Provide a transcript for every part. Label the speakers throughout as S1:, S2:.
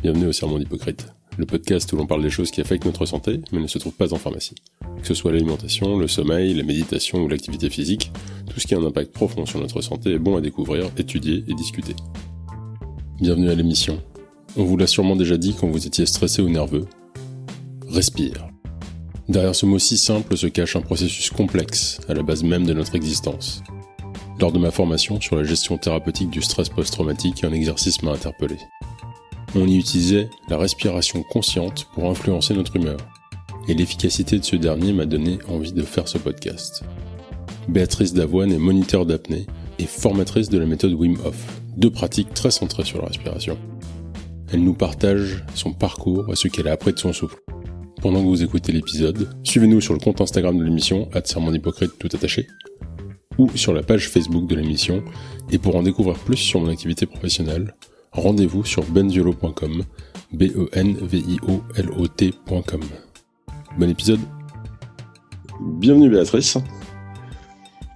S1: Bienvenue au Sermon d'Hypocrite, le podcast où l'on parle des choses qui affectent notre santé, mais ne se trouvent pas en pharmacie. Que ce soit l'alimentation, le sommeil, la méditation ou l'activité physique, tout ce qui a un impact profond sur notre santé est bon à découvrir, étudier et discuter. Bienvenue à l'émission. On vous l'a sûrement déjà dit quand vous étiez stressé ou nerveux. Respire. Derrière ce mot si simple se cache un processus complexe, à la base même de notre existence. Lors de ma formation sur la gestion thérapeutique du stress post-traumatique, un exercice m'a interpellé. On y utilisait la respiration consciente pour influencer notre humeur. Et l'efficacité de ce dernier m'a donné envie de faire ce podcast. Béatrice Davoine est moniteur d'apnée et formatrice de la méthode Wim Hof, deux pratiques très centrées sur la respiration. Elle nous partage son parcours et ce qu'elle a appris de son souffle. Pendant que vous écoutez l'épisode, suivez-nous sur le compte Instagram de l'émission, Hypocrite tout attaché, ou sur la page Facebook de l'émission. Et pour en découvrir plus sur mon activité professionnelle, rendez-vous sur benviolo.com, B-E-N-V-I-O-L-O-T.com. Bon épisode. Bienvenue Béatrice.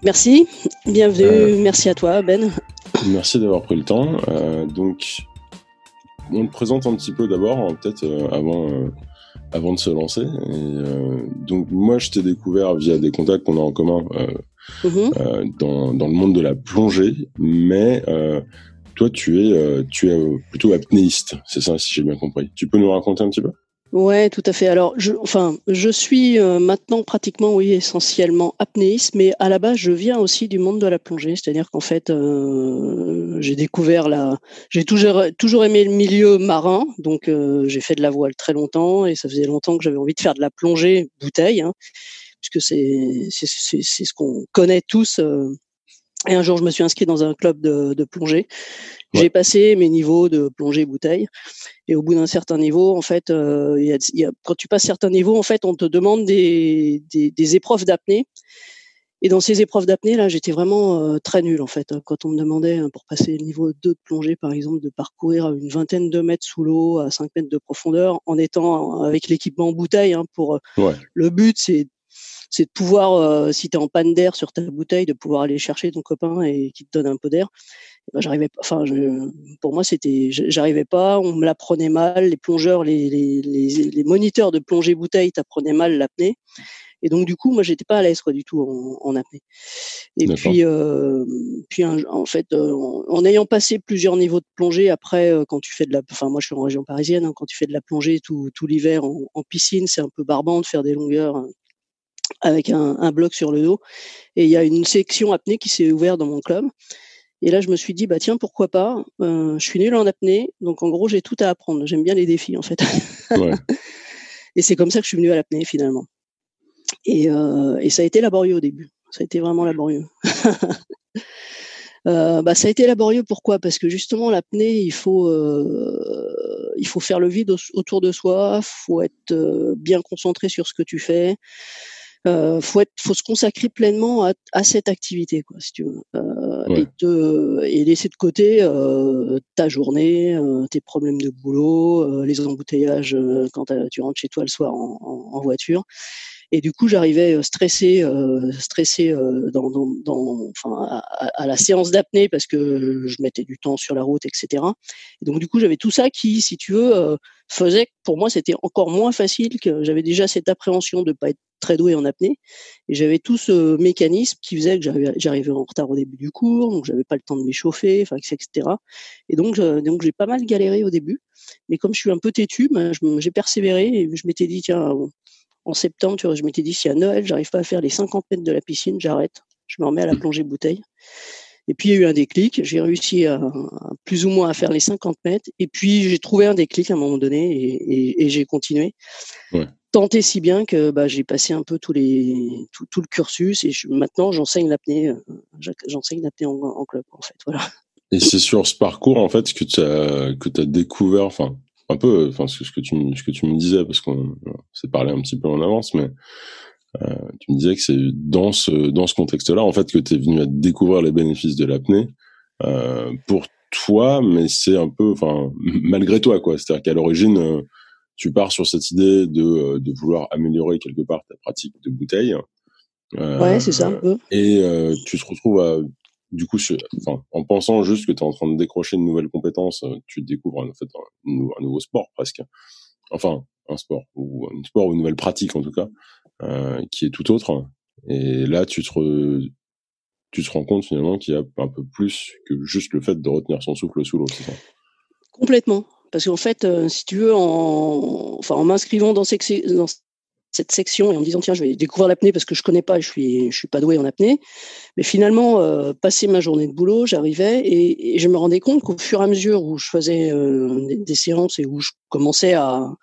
S2: Merci, bienvenue, euh, merci à toi Ben.
S1: Merci d'avoir pris le temps. Euh, donc, on te présente un petit peu d'abord, hein, peut-être euh, avant, avant de se lancer. donc, moi, je t'ai découvert via des contacts qu'on a en commun Mhm. Euh, dans, dans, le monde de la plongée, mais euh, toi, tu es, euh, es plutôt apnéiste, c'est ça, si j'ai bien compris. Tu peux nous raconter un petit peu?
S2: Ouais, tout à fait. Alors, je, enfin, je suis maintenant pratiquement, oui, essentiellement apnéiste, mais à la base, je viens aussi du monde de la plongée, c'est-à-dire qu'en fait, j'ai découvert la, j'ai toujours, toujours aimé le milieu marin, donc j'ai fait de la voile très longtemps et ça faisait longtemps que j'avais envie de faire de la plongée bouteille. Hein puisque c'est c'est ce qu'on connaît tous. Euh. Et un jour, je me suis inscrit dans un club de, de plongée. J'ai passé mes niveaux de plongée bouteille. Et au bout d'un certain niveau, en fait, euh, y a, y a, quand tu passes certains niveaux, en fait, on te demande des, des, des épreuves d'apnée. Et dans ces épreuves d'apnée, là, j'étais vraiment euh, très nul en fait. Hein. Quand on me demandait hein, pour passer le niveau 2 de plongée, par exemple, de parcourir une vingtaine de mètres sous l'eau à 5 mètres de profondeur, en étant avec l'équipement en bouteille, hein, pour ouais. le but, c'est c'est de pouvoir, euh, si tu es en panne d'air sur ta bouteille, de pouvoir aller chercher ton copain et qui te donne un peu d'air. Ben, j'arrivais enfin, je, pour moi, c'était, j'arrivais pas, on me l'apprenait mal, les plongeurs, les, les, les, les moniteurs de plongée bouteille t'apprenaient mal l'apnée. Et donc du coup, moi, j'étais pas à l'aise quoi du tout en, en apnée. Et puis, euh, puis en fait, euh, en, ayant passé plusieurs niveaux de plongée, après, euh, quand tu fais de la, enfin moi, je suis en région parisienne, hein, quand tu fais de la plongée tout, tout l'hiver en, en, piscine, c'est un peu barbant de faire des longueurs hein, avec un, un, bloc sur le dos. Et il y a une section apnée qui s'est ouverte dans mon club. Et là, je me suis dit, bah tiens, pourquoi pas euh, Je suis nul en apnée, donc en gros, j'ai tout à apprendre. J'aime bien les défis, en fait. Ouais. et c'est comme ça que je suis venu à l'apnée, finalement. Et, euh, et, ça a été laborieux au début. Ça a été vraiment laborieux. euh, bah, ça a été laborieux, pourquoi? Parce que justement, l'apnée, il faut, il faut faire le vide autour de soi, faut être bien concentré sur ce que tu fais euh, faut être, faut se consacrer pleinement à, à cette activité, quoi, si tu veux, euh, ouais. et, te, et laisser de côté euh, ta journée, euh, tes problèmes de boulot, euh, les embouteillages euh, quand tu rentres chez toi le soir en, en, en voiture. Et du coup, j'arrivais stressé, stressé dans, dans, dans, enfin, à, à, la séance d'apnée parce que je mettais du temps sur la route, etc. Et donc, du coup, j'avais tout ça qui, si tu veux, faisait que pour moi, c'était encore moins facile que j'avais déjà cette appréhension de pas être très doué en apnée. Et j'avais tout ce mécanisme qui faisait que j'arrivais en retard au début du cours, donc j'avais pas le temps de m'échauffer, etc. Et donc, donc j'ai pas mal galéré au début. Mais comme je suis un peu têtu, ben, j'ai persévéré et je m'étais dit, tiens, en septembre, tu je m'étais dit, si à Noël, j'arrive pas à faire les 50 mètres de la piscine, j'arrête. Je me remets à la plongée bouteille. Et puis il y a eu un déclic, j'ai réussi à, plus ou moins à faire les 50 mètres, et puis j'ai trouvé un déclic à un moment donné, et, et, et j'ai continué. Ouais tenté si bien que bah, j'ai passé un peu tout, le cursus et maintenant j'enseigne l'apnée euh, j'enseigne l'apnée en, club en fait voilà.
S1: Et c'est sur ce parcours en fait que tu as découvert enfin un peu enfin ce que tu me disais parce qu'on s'est parlé un petit peu en avance mais euh, tu me disais que c'est dans ce contexte-là en fait que tu es venu à découvrir les bénéfices de l'apnée euh, pour toi mais c'est un peu enfin malgré toi quoi. C'est-à-dire qu'à l'origine euh, tu pars sur cette idée de, euh, de vouloir améliorer quelque part ta pratique de bouteille.
S2: Euh, ouais, c'est ça.
S1: Et euh, tu te retrouves à du coup, enfin, en pensant juste que tu es en train de décrocher une nouvelle compétence, tu découvres en fait un, un nouveau sport presque. Enfin, un sport ou un sport ou une nouvelle pratique en tout cas, euh, qui est tout autre. Et là, tu te tu te rends compte finalement qu'il y a un peu plus que juste le fait de retenir son souffle sous l'eau,
S2: Complètement. Parce qu'en fait, euh, si tu veux, en, enfin, en m'inscrivant dans, cette section et en me disant tiens, je vais découvrir l'apnée parce que je connais pas, je suis, je suis pas doué en apnée. Mais finalement, euh, passer ma journée de boulot, j'arrivais et, je me rendais compte qu'au fur et à mesure où je faisais euh, des, séances et où je commençais à,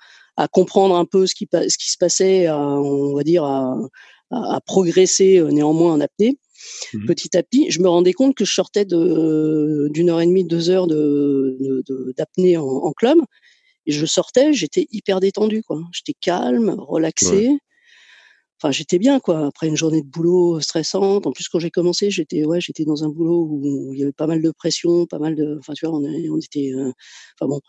S2: comprendre un peu ce qui, se passait, on va dire à, à, progresser néanmoins en apnée, Mmh petit à petit, je me rendais compte que je sortais d'une heure et demie, deux heures de, d'apnée en, en, club, et je sortais, j'étais hyper détendu, quoi. J'étais calme, relaxé. Enfin, j'étais bien, quoi. Après une journée de boulot stressante. En plus, quand j'ai commencé, j'étais, ouais, j'étais dans un boulot où il y avait pas mal de pression, pas mal de, enfin, tu vois, on, on était, euh, enfin bon,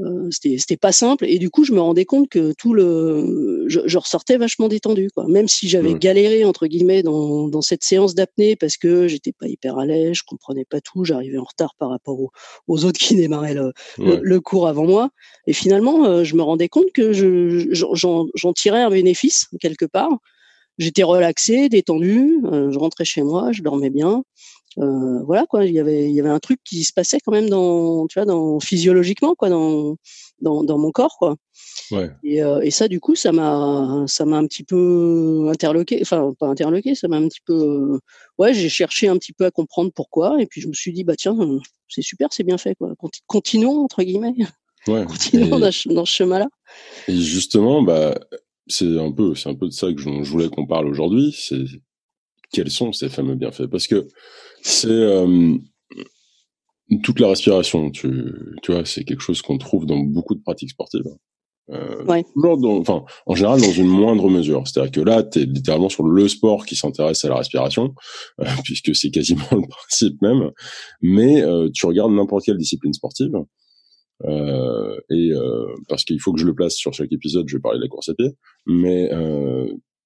S2: euh, c'était c'était pas simple et du coup je me rendais compte que tout le je, je ressortais vachement détendu quoi. Même si j'avais galéré entre guillemets dans, dans cette séance d'apnée parce que j'étais pas hyper à l'aise je comprenais pas tout j'arrivais en retard par rapport aux, aux autres qui démarraient le, le, cours avant moi. Et finalement euh, je me rendais compte que je j'en tirais un bénéfice quelque part. J'étais relaxé détendu euh, je rentrais chez moi je dormais bien euh, voilà quoi, il y avait il y avait un truc qui se passait quand même dans tu vois dans physiologiquement quoi dans dans, dans mon corps quoi. Ouais. Et, euh, et ça du coup ça m'a ça m'a un petit peu interloqué, enfin pas interloqué, ça m'a un petit peu ouais j'ai cherché un petit peu à comprendre pourquoi et puis je me suis dit bah tiens c'est super c'est bien fait quoi continuons entre guillemets ouais. continuons dans, ce chemin là.
S1: Et justement bah c'est un peu c'est un peu de ça que je, je voulais qu'on parle aujourd'hui c'est quels sont ces fameux bienfaits? Parce que c'est euh, toute la respiration. Tu, tu vois, c'est quelque chose qu'on trouve dans beaucoup de pratiques sportives. Euh, ouais. enfin, en général, dans une moindre mesure. C'est-à-dire que là, tu es littéralement sur le sport qui s'intéresse à la respiration, euh, puisque c'est quasiment le principe même. Mais euh, tu regardes n'importe quelle discipline sportive, euh, et parce qu'il faut que je le place sur chaque épisode, je vais parler de la course à pied, mais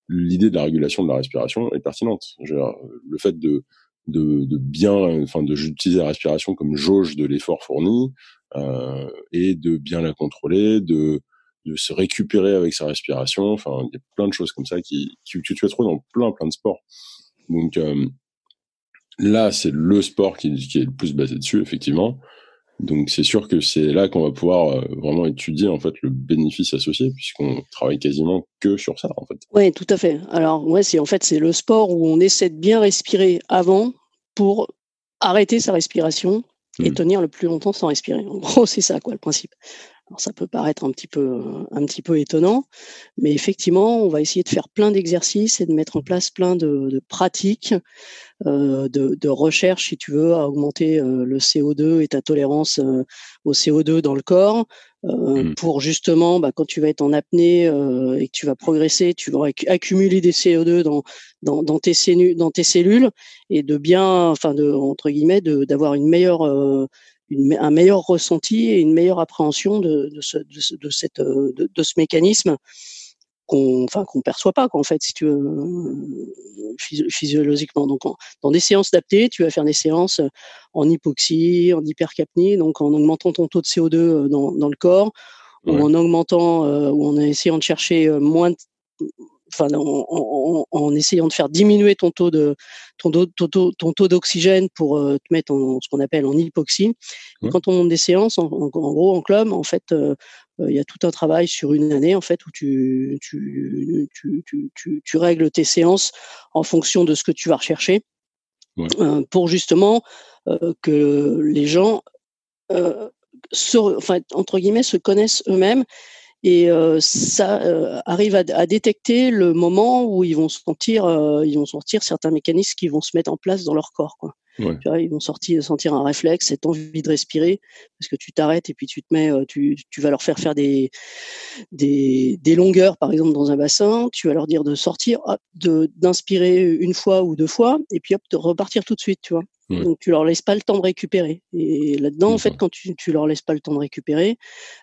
S1: l'idée de la régulation de la respiration est pertinente. le fait de de, de bien, enfin de d'utiliser la respiration comme jauge de l'effort fourni euh, et de bien la contrôler, de de se récupérer avec sa respiration. Enfin, il y a plein de choses comme ça qui, qui que tu vas trouver dans plein plein de sports. Donc euh, là, c'est le sport qui, qui est le plus basé dessus, effectivement. Donc c'est sûr que c'est là qu'on va pouvoir euh, vraiment étudier en fait le bénéfice associé puisqu'on travaille quasiment que sur ça en fait.
S2: Oui, tout à fait. Alors ouais, c'est en fait c'est le sport où on essaie de bien respirer avant pour arrêter sa respiration et mmh. tenir le plus longtemps sans respirer. En gros, c'est ça quoi le principe. Alors ça peut paraître un petit peu un petit peu étonnant, mais effectivement, on va essayer de faire plein d'exercices et de mettre en place plein de, de pratiques euh, de, de, recherche, si tu veux, à augmenter euh, le CO2 et ta tolérance euh, au CO2 dans le corps, mmh. pour justement, bah, quand tu vas être en apnée et que tu vas progresser, tu vas accumuler des CO2 dans, dans, dans, tes, cellules, dans tes cellules et de bien, enfin, de, entre guillemets, d'avoir une meilleure une, un meilleur ressenti et une meilleure appréhension de, de, ce, de, de cette, de, de, ce mécanisme qu'on enfin qu'on perçoit pas en fait si tu veux physiologiquement. Donc dans des séances d'apnée tu vas faire des séances en hypoxie en hypercapnie donc en augmentant ton taux de CO2 euh, dans, dans le corps ou en augmentant euh, ou en essayant de chercher euh, moins enfin en, en, en, essayant de faire diminuer ton taux de ton, taux, ton taux d'oxygène pour te mettre en ce qu'on appelle en hypoxie. Quand on monte des séances, en, en, gros en club, en fait, euh, il y a tout un travail sur une année en fait où tu, tu, tu, tu, tu règles tes séances en fonction de ce que tu vas rechercher euh, pour justement euh, que les gens se, enfin, entre guillemets se connaissent eux-mêmes et ça arrive à, à, détecter le moment où ils vont sentir ils vont sortir certains mécanismes qui vont se mettre en place dans leur corps quoi. Ouais. Tu vois, ils vont sortir, sentir un réflexe, cette envie de respirer, parce que tu t'arrêtes et puis tu te mets, euh, tu, tu vas leur faire faire des, des, des longueurs, par exemple, dans un bassin. Tu vas leur dire de sortir, de d'inspirer une fois ou deux fois, et puis hop, de repartir tout de suite, tu vois. Donc tu leur laisses pas le temps de récupérer. Et là-dedans, en fait, quand tu, tu leur laisses pas le temps de récupérer,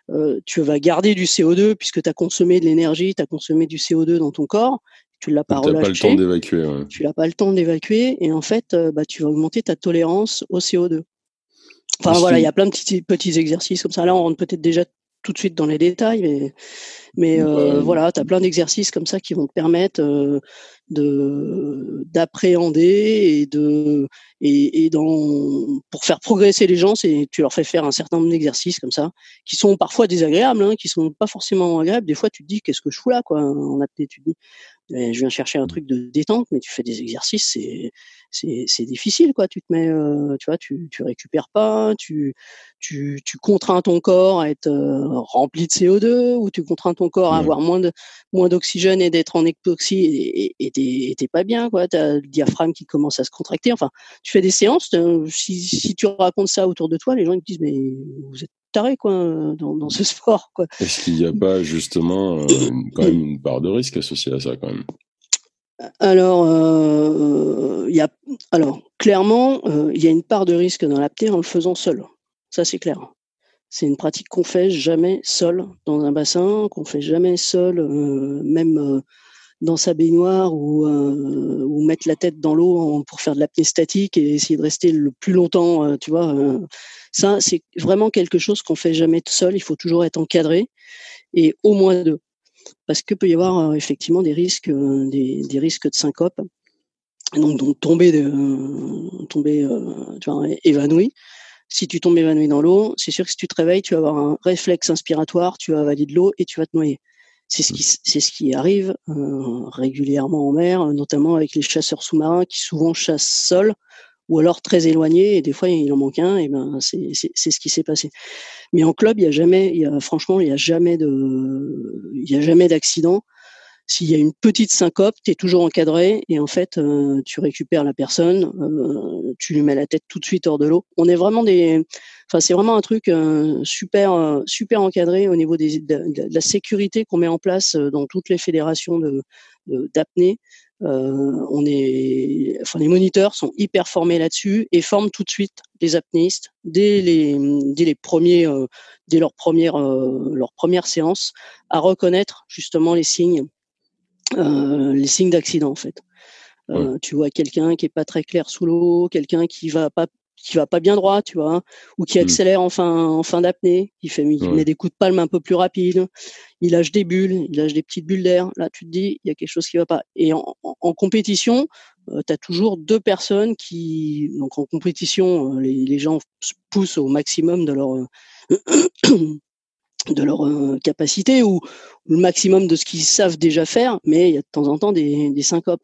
S2: euh, tu vas garder du CO2 puisque tu as consommé de l'énergie, tu as consommé du CO2 dans ton corps tu l'as pas
S1: relâché. pas le temps d'évacuer.
S2: Tu n'as pas le temps d'évacuer et en fait, bah, tu vas augmenter ta tolérance au CO2. Enfin voilà, il y a plein de petits, petits exercices comme ça. Là, on rentre peut-être déjà tout de suite dans les détails, mais, mais euh, voilà, tu as plein d'exercices comme ça qui vont te permettre euh, de d'appréhender et de et, et dans pour faire progresser les gens, c'est tu leur fais faire un certain nombre d'exercices comme ça qui sont parfois désagréables, hein, qui sont pas forcément agréables. Des fois, tu te dis qu'est-ce que je fous là, quoi. En apnée, tu te dis je viens chercher un truc de détente, mais tu fais des exercices, c'est c'est difficile quoi. Tu te mets, euh, tu vois, tu tu récupères pas, tu tu tu contrains ton corps à être euh, rempli de CO2 ou tu contrains ton corps à avoir moins de moins d'oxygène et d'être en hypoxie et et t'es pas bien quoi. T'as le diaphragme qui commence à se contracter. Enfin, tu fais des séances. Euh, si si tu racontes ça autour de toi, les gens ils te disent mais vous êtes taré quoi dans, dans ce sport quoi.
S1: Est-ce qu'il n'y a pas justement quand même une part de risque associée à ça quand même?
S2: Alors, euh, y a, alors clairement, euh, il y a une part de risque dans l'apnée en le faisant seul. Ça, c'est clair. C'est une pratique qu'on fait jamais seul dans un bassin, qu'on fait jamais seul, euh, même dans sa baignoire ou, ou mettre la tête dans l'eau pour faire de l'apnée statique et essayer de rester le plus longtemps. tu vois, ça, c'est vraiment quelque chose qu'on fait jamais seul. Il faut toujours être encadré et au moins deux parce que peut y avoir euh, effectivement des risques, euh, des, des, risques de syncope. Donc, donc tomber, de, euh, tomber tu vois, évanoui. Si tu tombes évanoui dans l'eau, c'est sûr que si tu te réveilles, tu vas avoir un réflexe inspiratoire, tu vas avaler de l'eau et tu vas te noyer. C'est ce qui, c'est ce qui arrive régulièrement en mer, notamment avec les chasseurs sous-marins qui souvent chassent seuls ou alors très éloignés et des fois il en manque un et ben c'est ce qui s'est passé. Mais en club, il y a jamais, y a, franchement, il y a jamais de, il y a jamais d'accident. S'il y a une petite syncope, tu es toujours encadré et en fait, euh, tu récupères la personne, euh, tu lui mets la tête tout de suite hors de l'eau. On est vraiment des, enfin c'est vraiment un truc euh, super super encadré au niveau des, de, de la sécurité qu'on met en place dans toutes les fédérations de d'apnée. Euh, on est, enfin, les moniteurs sont hyper formés là-dessus et forment tout de suite les apnéistes dès les, dès les premiers, euh, dès leur première, euh, leur première séance à reconnaître justement les signes, les signes d'accident en fait. Tu vois quelqu'un qui est pas très clair sous l'eau, quelqu'un qui va pas qui va pas bien droit, tu vois, ou qui mmh. accélère en fin, en fin d'apnée, qui fait, il met des coups de palme un peu plus rapides, il lâche des bulles, il lâche des petites bulles d'air. Là, tu te dis, il y a quelque chose qui va pas. Et en, en, compétition, euh, tu as toujours deux personnes qui, donc en compétition, euh, les, les, gens poussent au maximum de leur de leur euh, capacité ou le maximum de ce qu'ils savent déjà faire, mais il y a de temps en temps des, des syncopes.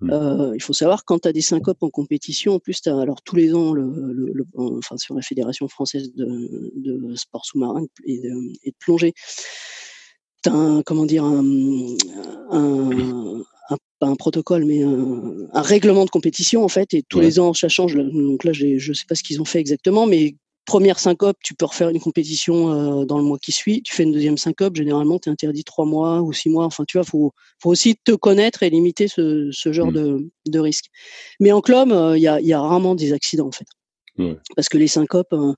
S2: Mmh. Euh, il faut savoir quand tu as des syncopes en compétition, en plus, tu as alors tous les ans, le, le, enfin sur la Fédération française de, de sport sous-marin et de, et de plongée, tu as un, comment dire, un, un, un, pas un protocole, mais un, règlement de compétition en fait, et tous les ans ça change. Donc là, je sais pas ce qu'ils ont fait exactement, mais première syncope, tu peux refaire une compétition euh, dans le mois qui suit. Tu fais une deuxième syncope, généralement, tu es interdit trois mois ou six mois. Enfin, tu vois, faut, faut aussi te connaître et limiter ce, ce genre mmh. de, de risque. Mais en club, euh, il y, a, y, a, rarement des accidents, en fait. Parce que les syncopes, euh,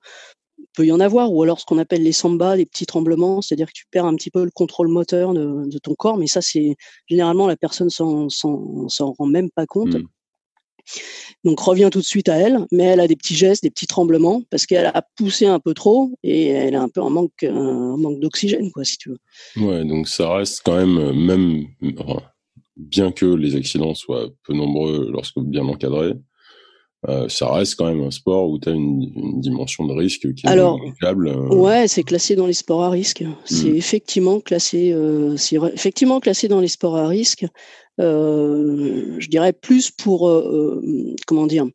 S2: peut y en avoir, ou alors ce qu'on appelle les samba, les petits tremblements, c'est-à-dire que tu perds un petit peu le contrôle moteur de, de ton corps, mais ça, c'est généralement la personne s'en rend même pas compte. Mmh. Donc revient tout de suite à elle, mais elle a des petits gestes, des petits tremblements parce qu'elle a poussé un peu trop et elle a un peu un manque, un manque d'oxygène, quoi, si tu veux.
S1: Ouais, donc ça reste quand même, euh, même bien que les accidents soient peu nombreux lorsque bien encadrés, euh, ça reste quand même un sport où tu as une, une, dimension de risque qui est
S2: Alors, euh. Ouais, c'est classé dans les sports à risque. C'est hmm. effectivement classé, euh, c'est effectivement classé dans les sports à risque. Euh, je dirais plus pour euh, comment dire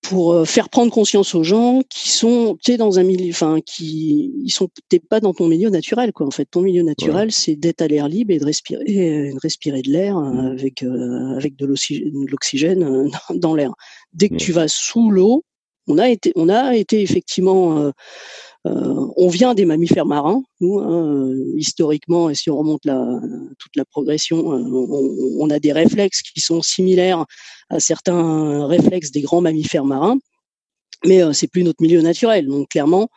S2: pour faire prendre conscience aux gens qui sont tu sais dans un milieu enfin qui ils sont t'es pas dans ton milieu naturel quoi en fait. Ton milieu naturel c'est d'être à l'air libre et de respirer de respirer de l'air mmh. avec avec de l'oxygène dans l'air. Dès que tu vas sous l'eau on a été on a été effectivement euh, on vient des mammifères marins, nous, hein, euh, historiquement, et si on remonte la, toute la progression, euh, on, a des réflexes qui sont similaires à certains réflexes des grands mammifères marins, mais c'est plus notre milieu naturel. Donc clairement,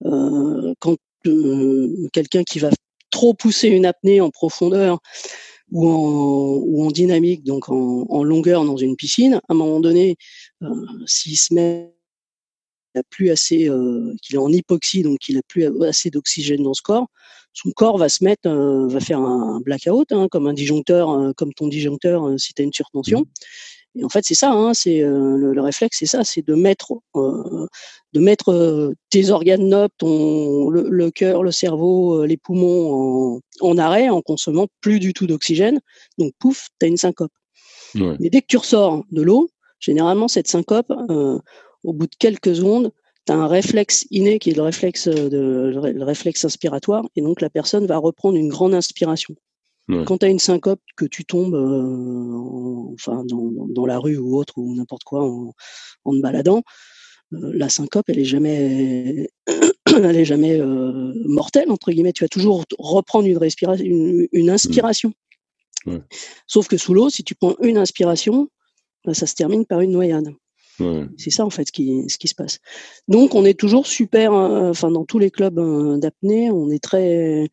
S2: quand quelqu'un qui va trop pousser une apnée en profondeur ou en, ou en dynamique, donc en, en, longueur dans une piscine, à un moment donné, euh, s'il se met a plus assez, euh, qu'il est en hypoxie, donc qu'il a plus assez d'oxygène dans ce corps, son corps va se mettre, euh, va faire un, blackout, hein, comme un disjoncteur, euh, comme ton disjoncteur si tu as une surtension. Mmh. Et en fait, c'est ça, hein, c'est le, réflexe, c'est ça, c'est de mettre, de mettre tes organes nobles, ton, le, cœur, le cerveau, les poumons en, en, arrêt, en consommant plus du tout d'oxygène. Donc, pouf, tu as une syncope. Ouais. Mais dès que tu ressors de l'eau, généralement, cette syncope, au bout de quelques secondes, tu as un réflexe inné qui est le réflexe, de, le réflexe inspiratoire, et donc la personne va reprendre une grande inspiration. Quand tu as une syncope, que tu tombes euh, enfin, dans, dans, la rue ou autre, ou n'importe quoi, en, en te baladant, euh, la syncope, elle est jamais, elle est jamais euh, mortelle, entre guillemets. Tu vas toujours reprendre une, respiration, une, une inspiration. Ouais. Sauf que sous l'eau, si tu prends une inspiration, bah, ça se termine par une noyade. C'est ça en fait ce qui, se passe. Donc on est toujours super, euh, enfin dans tous les clubs euh, d'apnée, on est très,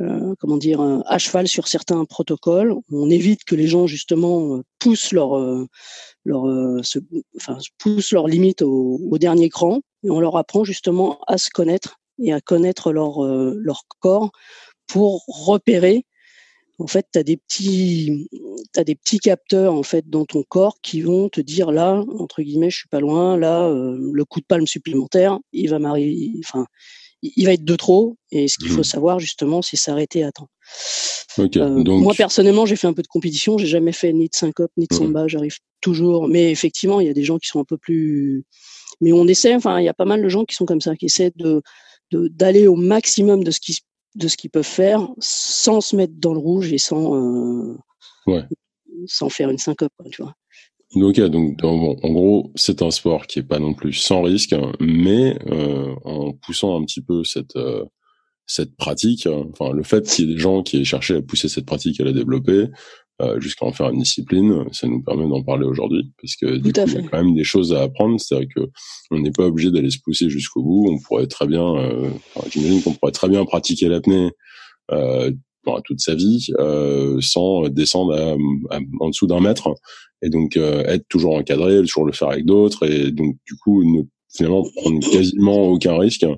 S2: euh, comment dire, à cheval sur certains protocoles. On évite que les gens justement poussent leur, leur, leurs limites au, dernier cran, et on leur apprend justement à se connaître et à connaître leur corps pour repérer en fait, tu as des petits, as des petits capteurs en fait dans ton corps qui vont te dire là, entre guillemets, je suis pas loin, là, euh, le coup de palme supplémentaire, il va m'arriver, enfin, il va être de trop. Et ce qu'il faut mmh. savoir justement, c'est s'arrêter à temps. Euh, moi personnellement, j'ai fait un peu de compétition, j'ai jamais fait ni de syncope ni de samba, j'arrive toujours. Mais effectivement, il y a des gens qui sont un peu plus, mais on essaie. Enfin, il y a pas mal de gens qui sont comme ça, qui essaient de d'aller au maximum de ce qui de ce qu'ils peuvent faire sans se mettre dans le rouge et sans, euh, ouais. sans faire une syncope, tu vois.
S1: Ok, donc bon, en gros, c'est un sport qui est pas non plus sans risque, mais euh, en poussant un petit peu cette euh, cette pratique, enfin le fait qu'il y ait des gens qui aient cherché à pousser cette pratique, à la développer, jusqu'à en faire une discipline, ça nous permet d'en parler aujourd'hui parce que du coup, il y a quand même des choses à apprendre. C'est-à-dire que on n'est pas obligé d'aller se pousser jusqu'au bout. On pourrait très bien, euh, j'imagine qu'on pourrait très bien pratiquer l'apnée euh, toute sa vie euh, sans descendre à, en dessous d'un mètre et donc euh, être toujours encadré, toujours le faire avec d'autres et donc du coup ne finalement prendre quasiment aucun risque euh,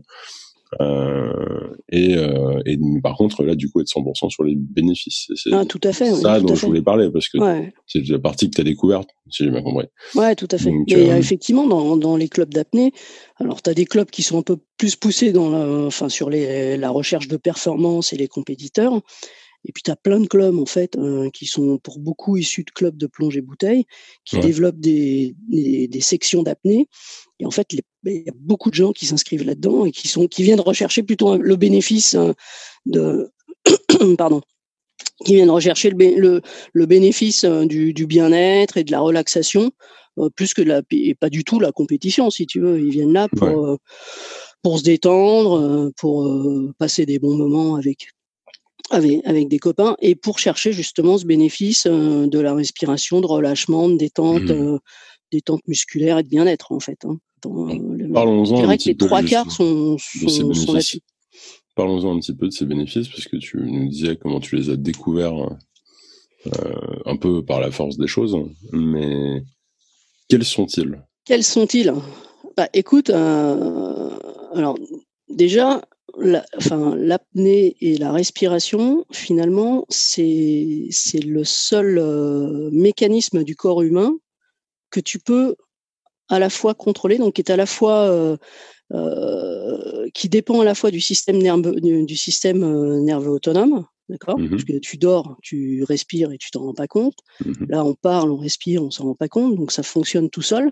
S1: et, euh, et, par contre, là, du coup, être 100% sur les bénéfices.
S2: C'est ah, tout à fait.
S1: ça dont je voulais parler parce que c'est la partie que tu as découverte, si j'ai bien compris.
S2: Ouais, tout à fait. Et euh, effectivement, dans, dans les clubs d'apnée, alors tu as des clubs qui sont un peu plus poussés dans la, enfin, sur les, la recherche de performance et les compétiteurs. Et puis tu as plein de clubs en fait euh, qui sont pour beaucoup issus de clubs de plongée bouteille, qui développent des, des, des sections d'apnée. Et en fait, il y a beaucoup de gens qui s'inscrivent là-dedans et qui sont qui viennent rechercher plutôt le bénéfice euh, de pardon qui viennent rechercher le, le, le bénéfice euh, du, du bien-être et de la relaxation plus que la et pas du tout la compétition si tu veux ils viennent là pour pour se détendre pour passer des bons moments avec avec, avec des copains et pour chercher justement ce bénéfice euh, de la respiration, de relâchement, de détente, mmh. euh, détente musculaire et de bien-être en fait. Hein,
S1: Parlons-en.
S2: Je dirais que les trois quarts sont, sont, sont là-dessus.
S1: Parlons-en un petit peu de ces bénéfices parce que tu nous disais comment tu les as découverts euh, un peu par la force des choses, mais quels sont-ils?
S2: Quels sont-ils? Bah écoute, euh, alors déjà la, l'apnée et la respiration, finalement, c'est, c'est le seul euh, mécanisme du corps humain que tu peux à la fois contrôler, donc qui est à la fois euh, euh, qui dépend à la fois du système nerveux, du, système nerveux autonome, d'accord? Mmh Parce que tu dors, tu respires et tu t'en rends pas compte. Mmh Là, on parle, on respire, on s'en rend pas compte, donc ça fonctionne tout seul.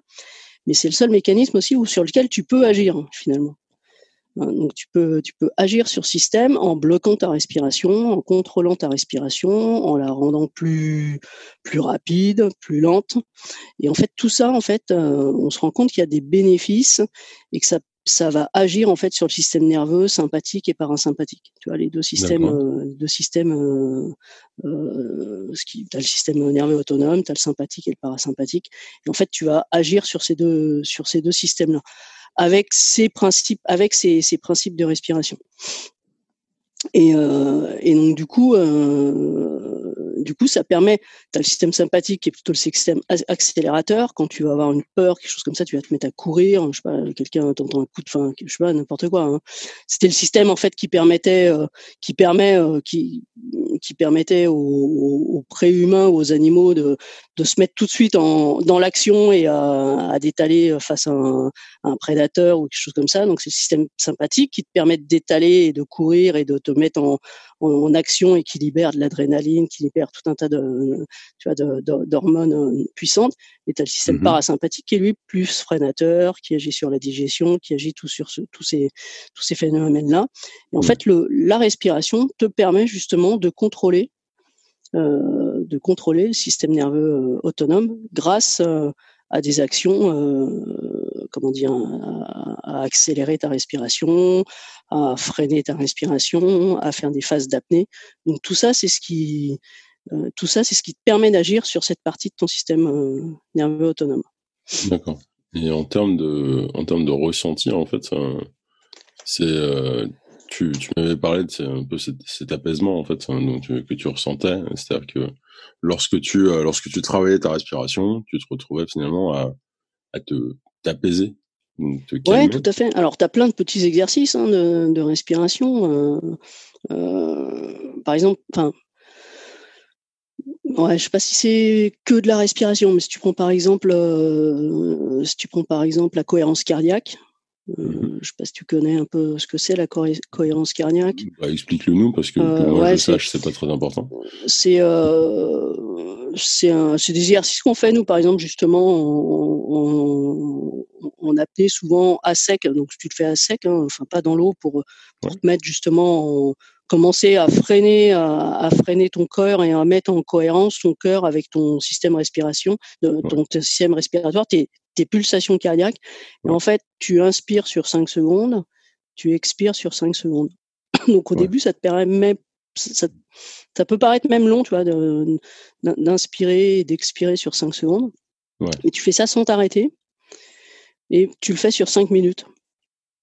S2: Mais c'est le seul mécanisme aussi où, sur lequel tu peux agir finalement. Hein, donc tu peux, tu peux agir sur système en bloquant ta respiration, en contrôlant ta respiration, en la rendant plus, plus rapide, plus lente. Et en fait, tout ça, en fait, euh, on se rend compte qu'il y a des bénéfices et que ça, ça va agir en fait sur le système nerveux sympathique et parasympathique. Tu vois, les deux systèmes, euh, deux systèmes, euh, euh, ce qui, as le système nerveux autonome, tu as le sympathique et le parasympathique. Et en fait, tu vas agir sur ces deux, sur ces deux systèmes-là avec ces principes, avec ces, ces principes de respiration. Et, euh, et, donc du coup, euh, du coup, ça permet, tu as le système sympathique qui est plutôt le système accélérateur. Quand tu vas avoir une peur, quelque chose comme ça, tu vas te mettre à courir, je sais pas, quelqu'un t'entend un coup de fin, je sais pas, n'importe quoi. Hein. C'était le système en fait qui permettait, euh, qui permet, euh, qui, permettait aux, aux préhumains, aux animaux de, se mettre tout de suite dans l'action et à, à d'étaler face à un, un, prédateur ou quelque chose comme ça. Donc c'est le système sympathique qui te permet d'étaler et de courir et de te mettre en, en, action et qui libère de l'adrénaline, qui libère tout un tas de, tu vois, d'hormones euh, puissantes. Et tu as le système mmh parasympathique qui est lui plus freinateur, qui agit sur la digestion, qui agit tout sur ce, tous ces tous ces phénomènes-là. Et en mmh. fait, le, la respiration te permet justement de contrôler euh, de contrôler le système nerveux euh, autonome grâce euh, à des actions, comment dire, à, accélérer ta respiration, à freiner ta respiration, à faire des phases d'apnée. Donc tout ça, c'est ce qui, euh, tout ça, c'est ce qui te permet d'agir sur cette partie de ton système euh, nerveux autonome.
S1: D'accord. Et en termes de, en termes de ressenti, en fait, c'est, euh, tu, tu m'avais parlé de un peu cet, apaisement en fait donc, que tu ressentais, c'est-à-dire que lorsque tu, lorsque tu travaillais ta respiration, tu te retrouvais finalement à, à te t'apaiser
S2: oui, tout à fait. Alors, tu as plein de petits exercices hein, de, de, respiration. Euh, euh, par exemple, enfin, ouais, je sais pas si c'est que de la respiration, mais si tu prends par exemple, euh, si tu prends par exemple la cohérence cardiaque, euh, mmh je sais pas si tu connais un peu ce que c'est la cohérence cardiaque.
S1: Bah, Explique-le nous parce que euh, moi ouais, je sache, c'est pas très important.
S2: C'est euh, c'est des exercices qu'on fait nous. Par exemple justement on, on, apnée souvent à sec, donc tu le fais à sec, hein, enfin pas dans l'eau pour, pour te mettre justement en, commencer à freiner, à, à, freiner ton cœur et à mettre en cohérence ton cœur avec ton système respiration, ton système respiratoire, tes, tes pulsations cardiaques. Et en fait, tu inspires sur 5 secondes, tu expires sur 5 secondes. Donc au début, ça te permet ça, ça, peut paraître même long, tu vois, d'inspirer et d'expirer sur 5 secondes. Ouais. Mais tu fais ça sans t'arrêter et tu le fais sur 5 minutes.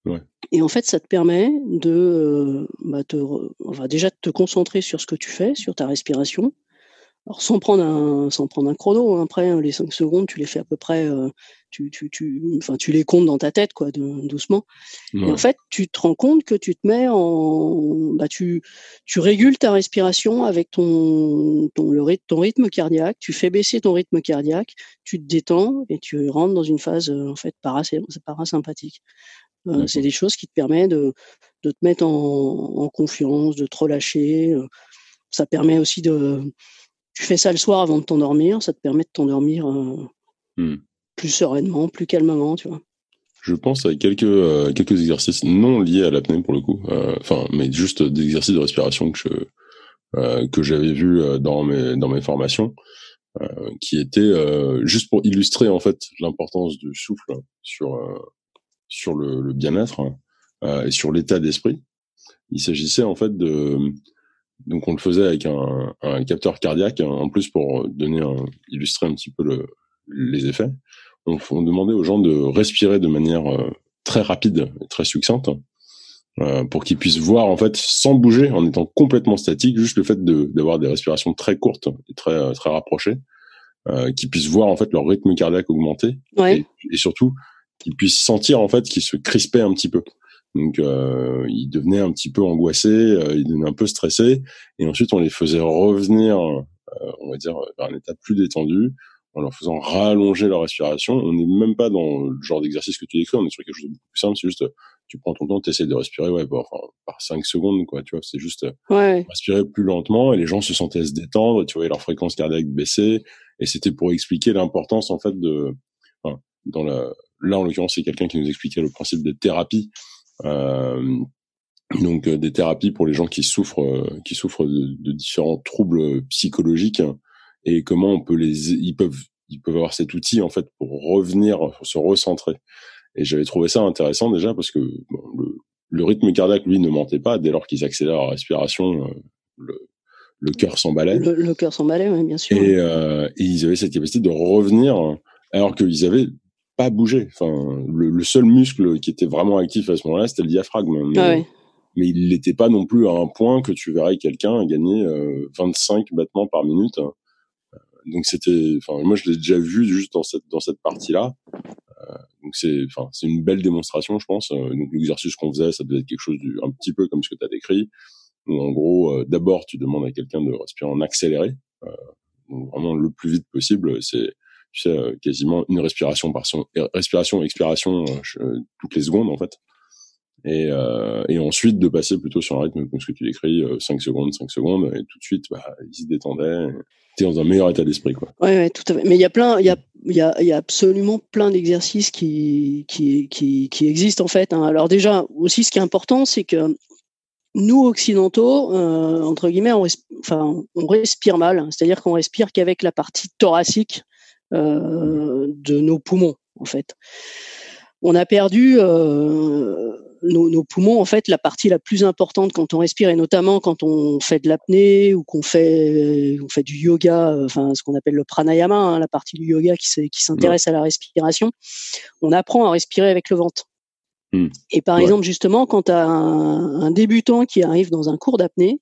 S2: Ouais. Et en fait, ça te permet de, euh, bah, te, enfin, déjà de te concentrer sur ce que tu fais, sur ta respiration. Alors sans prendre un, sans prendre un chrono. Hein. Après, hein, les 5 secondes, tu les fais à peu près, euh, tu, tu, tu, enfin, tu les comptes dans ta tête, quoi, de, doucement. Ouais. Et en fait, tu te rends compte que tu te mets en, bah, tu, tu régules ta respiration avec ton, ton, le rythme, ton rythme cardiaque. Tu fais baisser ton rythme cardiaque, tu te détends et tu rentres dans une phase, euh, en fait, parasympathique. Euh, c'est des choses qui te permettent de, de te mettre en, en, confiance, de te relâcher. Ça permet aussi de. Tu fais ça le soir avant de t'endormir, ça te permet de t'endormir euh, mmh. plus sereinement, plus calmement, tu vois.
S1: Je pense à quelques euh, quelques exercices non liés à l'apnée pour le coup, enfin, mais juste des exercices de respiration que je que j'avais vu dans mes dans mes formations, qui étaient juste pour illustrer en fait l'importance du souffle sur sur le, le bien-être euh, et sur l'état d'esprit. Il s'agissait en fait de donc on le faisait avec un, un capteur cardiaque en plus pour donner un, illustrer un petit peu le, les effets. On, on, demandait aux gens de respirer de manière euh, très rapide, très succincte, euh, pour qu'ils puissent voir en fait sans bouger, en étant complètement statique, juste le fait d'avoir des respirations très courtes et très très rapprochées, euh, qu'ils puissent voir en fait leur rythme cardiaque augmenter
S2: ouais.
S1: et, et, surtout qu'il puisse sentir en fait qu'il se crispait un petit peu. Donc euh, il devenait un petit peu angoissé, euh, il devenait un peu stressé, et ensuite on les faisait revenir, euh, on va dire, vers un état plus détendu, en leur faisant rallonger leur respiration. On n'est même pas dans le genre d'exercice que tu décris, on est sur quelque chose de beaucoup plus simple, c'est juste tu prends ton temps, tu essaies de respirer ouais, par, enfin, par 5 secondes, quoi, tu vois, c'est juste
S2: ouais.
S1: respirer plus lentement, et les gens se sentaient se détendre, tu voyais leur fréquence cardiaque baisser, et c'était pour expliquer l'importance en fait de, enfin, dans la Là, en l'occurrence, c'est quelqu'un qui nous expliquait le principe des thérapies. Euh, donc euh, des thérapies pour les gens qui souffrent, euh, qui souffrent de, de, différents troubles psychologiques et comment on peut les, ils peuvent, ils peuvent avoir cet outil en fait pour revenir, pour se recentrer. Et j'avais trouvé ça intéressant déjà parce que bon, le, le, rythme cardiaque lui ne mentait pas dès lors qu'ils accélèrent la respiration, euh, le, le cœur s'emballait.
S2: Le, le cœur s'emballait, oui, bien sûr.
S1: Et, euh, et, ils avaient cette capacité de revenir alors qu'ils avaient pas bouger. Enfin, le, le, seul muscle qui était vraiment actif à ce moment-là, c'était le diaphragme.
S2: Ah ouais.
S1: mais il n'était pas non plus à un point que tu verrais quelqu'un gagner 25 battements par minute. Donc c'était, enfin moi je l'ai déjà vu juste dans cette dans cette partie là. donc c'est, enfin c'est une belle démonstration je pense. donc l'exercice qu'on faisait, ça devait être quelque chose de, un petit peu comme ce que tu as décrit. Où en gros, d'abord tu demandes à quelqu'un de respirer en accéléré, donc vraiment le plus vite possible. C'est tu sais, quasiment une respiration par son, respiration, expiration toutes les secondes en fait et, euh, et ensuite de passer plutôt sur un rythme comme ce que tu décris, 5 euh, secondes, 5 secondes, et tout de suite, bah, il se détendait. T'es dans un meilleur état d'esprit, quoi.
S2: Ouais, tout à fait. Mais il y a plein, il y a, y a, y a absolument plein d'exercices qui, qui, qui, qui existent en fait. Hein. Alors déjà, aussi, ce qui est important, c'est que nous occidentaux, euh, entre guillemets, on, enfin, on respire mal. C'est-à-dire qu'on respire qu'avec la partie thoracique euh, de nos poumons, en fait. On a perdu. Euh, nos, nos, poumons, en fait, la partie la plus importante quand on respire, et notamment quand on fait de l'apnée ou qu'on fait, on fait du yoga, euh, enfin ce qu'on appelle le pranayama, hein, la partie du yoga qui, qui s'intéresse à la respiration, on apprend à respirer avec le ventre. Hmm. Et par exemple, justement, quand tu as un, un, débutant qui arrive dans un cours d'apnée,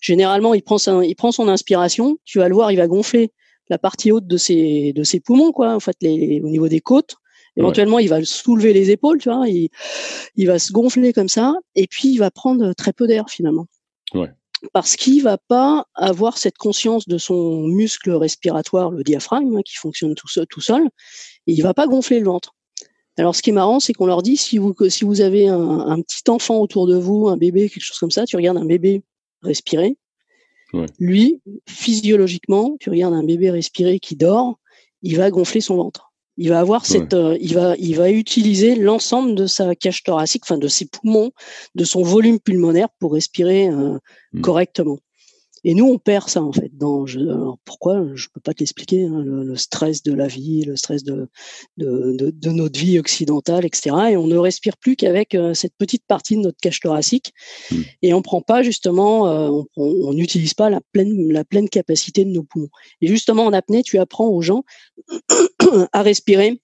S2: généralement, il prend, il prend son inspiration, tu vas le voir, il va gonfler la partie haute de ses, de ses poumons, quoi, en fait, les, au niveau des côtes. Éventuellement, il va soulever les épaules, tu vois, il, il va se gonfler comme ça, et puis il va prendre très peu d'air finalement.
S1: Ouais.
S2: Parce qu'il va pas avoir cette conscience de son muscle respiratoire, le diaphragme, hein, qui fonctionne tout seul, tout seul, et il va pas gonfler le ventre. Alors, ce qui est marrant, c'est qu'on leur dit si vous si vous avez un, un, petit enfant autour de vous, un bébé, quelque chose comme ça, tu regardes un bébé respirer. Ouais. Lui, physiologiquement, tu regardes un bébé respirer qui dort, il va gonfler son ventre. Il va avoir cette, euh, il va, il va utiliser l'ensemble de sa cage thoracique, enfin de ses poumons, de son volume pulmonaire pour respirer euh, mmh. correctement. Et nous, on perd ça en fait. Dans, je, alors pourquoi Je peux pas t'expliquer. Hein, le, stress de la vie, le stress de de, de, de, notre vie occidentale, etc. Et on ne respire plus qu'avec euh, cette petite partie de notre cage thoracique. Mmh. Et on prend pas justement, euh, on n'utilise pas la pleine la pleine capacité de nos poumons. Et justement en apnée, tu apprends aux gens à respirer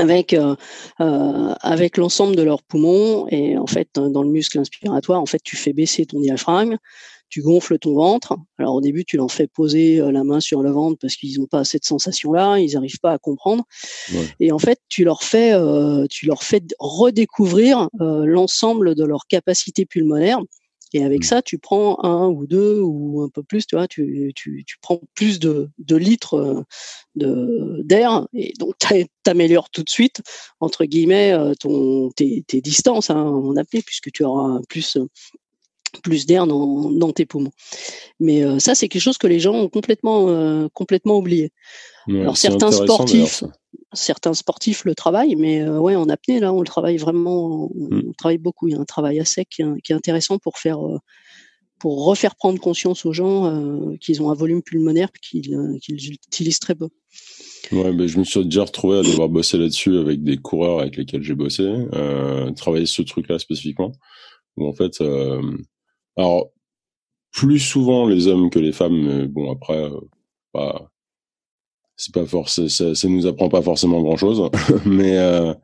S2: avec euh, euh, avec l'ensemble de leurs poumons et en fait dans le muscle inspiratoire en fait tu fais baisser ton diaphragme tu gonfles ton ventre. Alors au début, tu leur fais poser euh, la main sur le ventre parce qu'ils n'ont pas cette sensation-là, ils n'arrivent pas à comprendre. Et en fait, tu leur fais, euh, tu leur fais redécouvrir euh, l'ensemble de leur capacité pulmonaire. Et avec mmh. ça, tu prends un ou deux ou un peu plus, tu vois, tu, tu, tu prends plus de, de litres de d'air et donc tu améliores tout de suite entre guillemets ton tes, tes distances hein, en appelé puisque tu auras plus plus d'air dans, dans, tes poumons. Mais euh, ça, c'est quelque chose que les gens ont complètement, euh, complètement oublié. Alors certains sportifs, certains sportifs le travaillent, mais euh, ouais, en apnée là, on le travaille vraiment, on, mm. travaille beaucoup. Il y a un travail à sec qui est, qui est intéressant pour faire, pour refaire prendre conscience aux gens qu'ils ont un volume pulmonaire qu'ils utilisent très peu.
S1: Ouais, ben je me suis déjà retrouvé à devoir bosser là-dessus avec des coureurs avec lesquels j'ai bossé, travailler ce truc-là spécifiquement. Où en fait, alors, plus souvent les hommes que les femmes, mais bon après, euh, pas, c'est pas forcément, ça, ça nous apprend pas forcément grand chose, mais euh,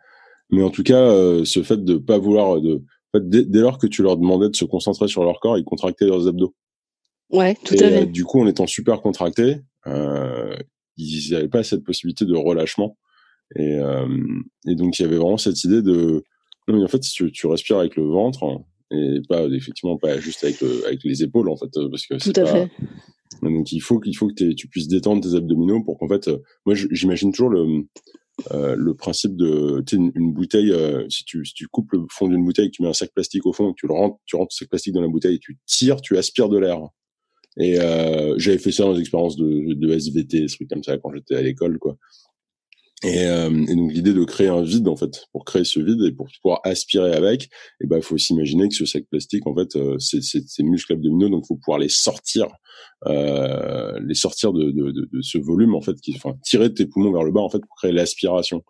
S1: mais en tout cas, euh, ce fait de pas vouloir, de, dès, dès, lors que tu leur demandais de se concentrer sur leur corps, ils contractaient leurs abdos.
S2: Ouais, tout à fait.
S1: du coup, en étant super contractés, ils n'avaient pas cette possibilité de relâchement. Et, et donc, il y avait vraiment cette idée de, non mais en fait, si tu, tu respires avec le ventre, et pas effectivement pas juste avec avec les épaules en fait parce que
S2: tout à pas... fait.
S1: Donc il faut qu'il faut que tu puisses détendre tes abdominaux pour qu'en fait moi j'imagine toujours le euh, le principe de une, une, bouteille euh, si tu si tu coupes le fond d'une bouteille tu mets un sac plastique au fond tu le rentres tu rentres le sac plastique dans la bouteille tu tires tu aspires de l'air. Et euh, j'avais fait ça dans des expériences de, de SVT des trucs comme ça quand j'étais à l'école quoi et, euh, et, donc l'idée de créer un vide en fait, pour créer ce vide et pour pouvoir aspirer avec, et eh ben il faut s'imaginer que ce sac plastique en fait euh, c'est c'est muscles abdominaux donc faut pouvoir les sortir, euh, les sortir de, de, de, de, ce volume en fait, qui, enfin tirer tes poumons vers le bas en fait pour créer l'aspiration.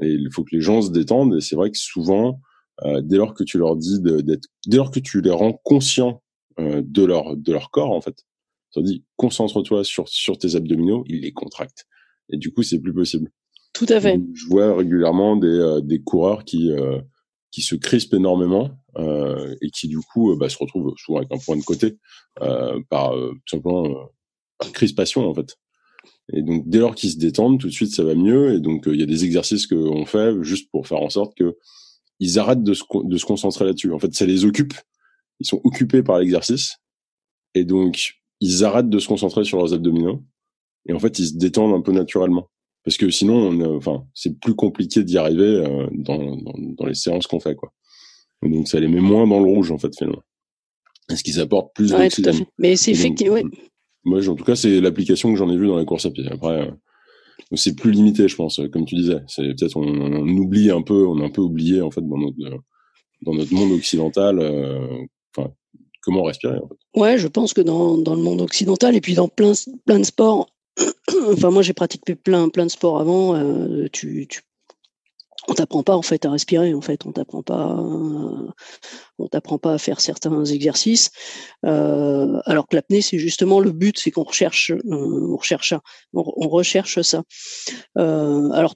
S1: Et il faut que les gens se détendent et c'est vrai que souvent euh, dès lors que tu leur dis d'être, dès lors que tu les rends conscients euh, de leur de leur corps en fait, tu leur dis concentre-toi sur sur tes abdominaux, ils les contractent et du coup c'est plus possible.
S2: Tout à fait.
S1: Je vois régulièrement des, euh, des coureurs qui, euh, qui se crispent énormément euh, et qui du coup bah, se retrouvent souvent avec un point de côté par tout simplement par crispation en fait. Et donc dès lors qu'ils se détendent, tout de suite ça va mieux. Et donc il y a des exercices qu'on fait juste pour faire en sorte que ils arrêtent de se, de se concentrer là-dessus. En fait, ça les occupe. Ils sont occupés par l'exercice et donc ils arrêtent de se concentrer sur leurs abdominaux et en fait ils se détendent un peu naturellement parce que sinon on, enfin c'est plus compliqué d'y arriver euh, dans, dans, dans, les séances qu'on fait quoi. Donc ça les met moins dans le rouge en fait finalement. Est-ce qu'ils apportent plus
S2: ouais, mais c'est effectivement
S1: moi en tout cas c'est l'application que j'en ai vue dans la course à pied. Après euh, c'est plus limité je pense comme tu disais. C'est peut-être on, on, oublie un peu on a un peu oublié en fait dans notre dans notre monde occidental euh, enfin comment respirer en fait.
S2: Ouais, je pense que dans, dans le monde occidental et puis dans plein plein de sports enfin moi j'ai pratiqué plein plein de sports avant. Euh, tu, on t'apprend pas en fait à respirer en fait. On t'apprend pas, on t'apprend pas à faire certains exercices. Euh, alors que l'apnée c'est justement le but, c'est qu'on recherche, euh, on recherche ça, on, recherche ça. Euh, alors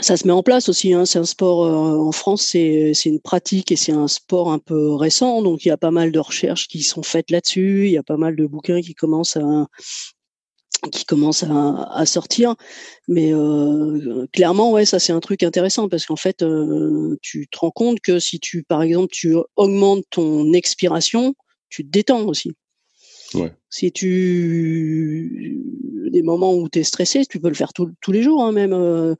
S2: ça se met en place aussi. Hein. C'est un sport euh, en France, c'est une pratique et c'est un sport un peu récent. Donc il y a pas mal de recherches qui sont faites là-dessus. Il y a pas mal de bouquins qui commencent à qui commence à, à sortir. Mais euh, clairement, ouais, ça c'est un truc intéressant parce qu'en fait, euh, tu te rends compte que si tu, par exemple, tu augmentes ton expiration, tu te détends aussi.
S1: Ouais.
S2: Si tu des moments où tu es stressé, tu peux le faire tous les jours, hein, même euh,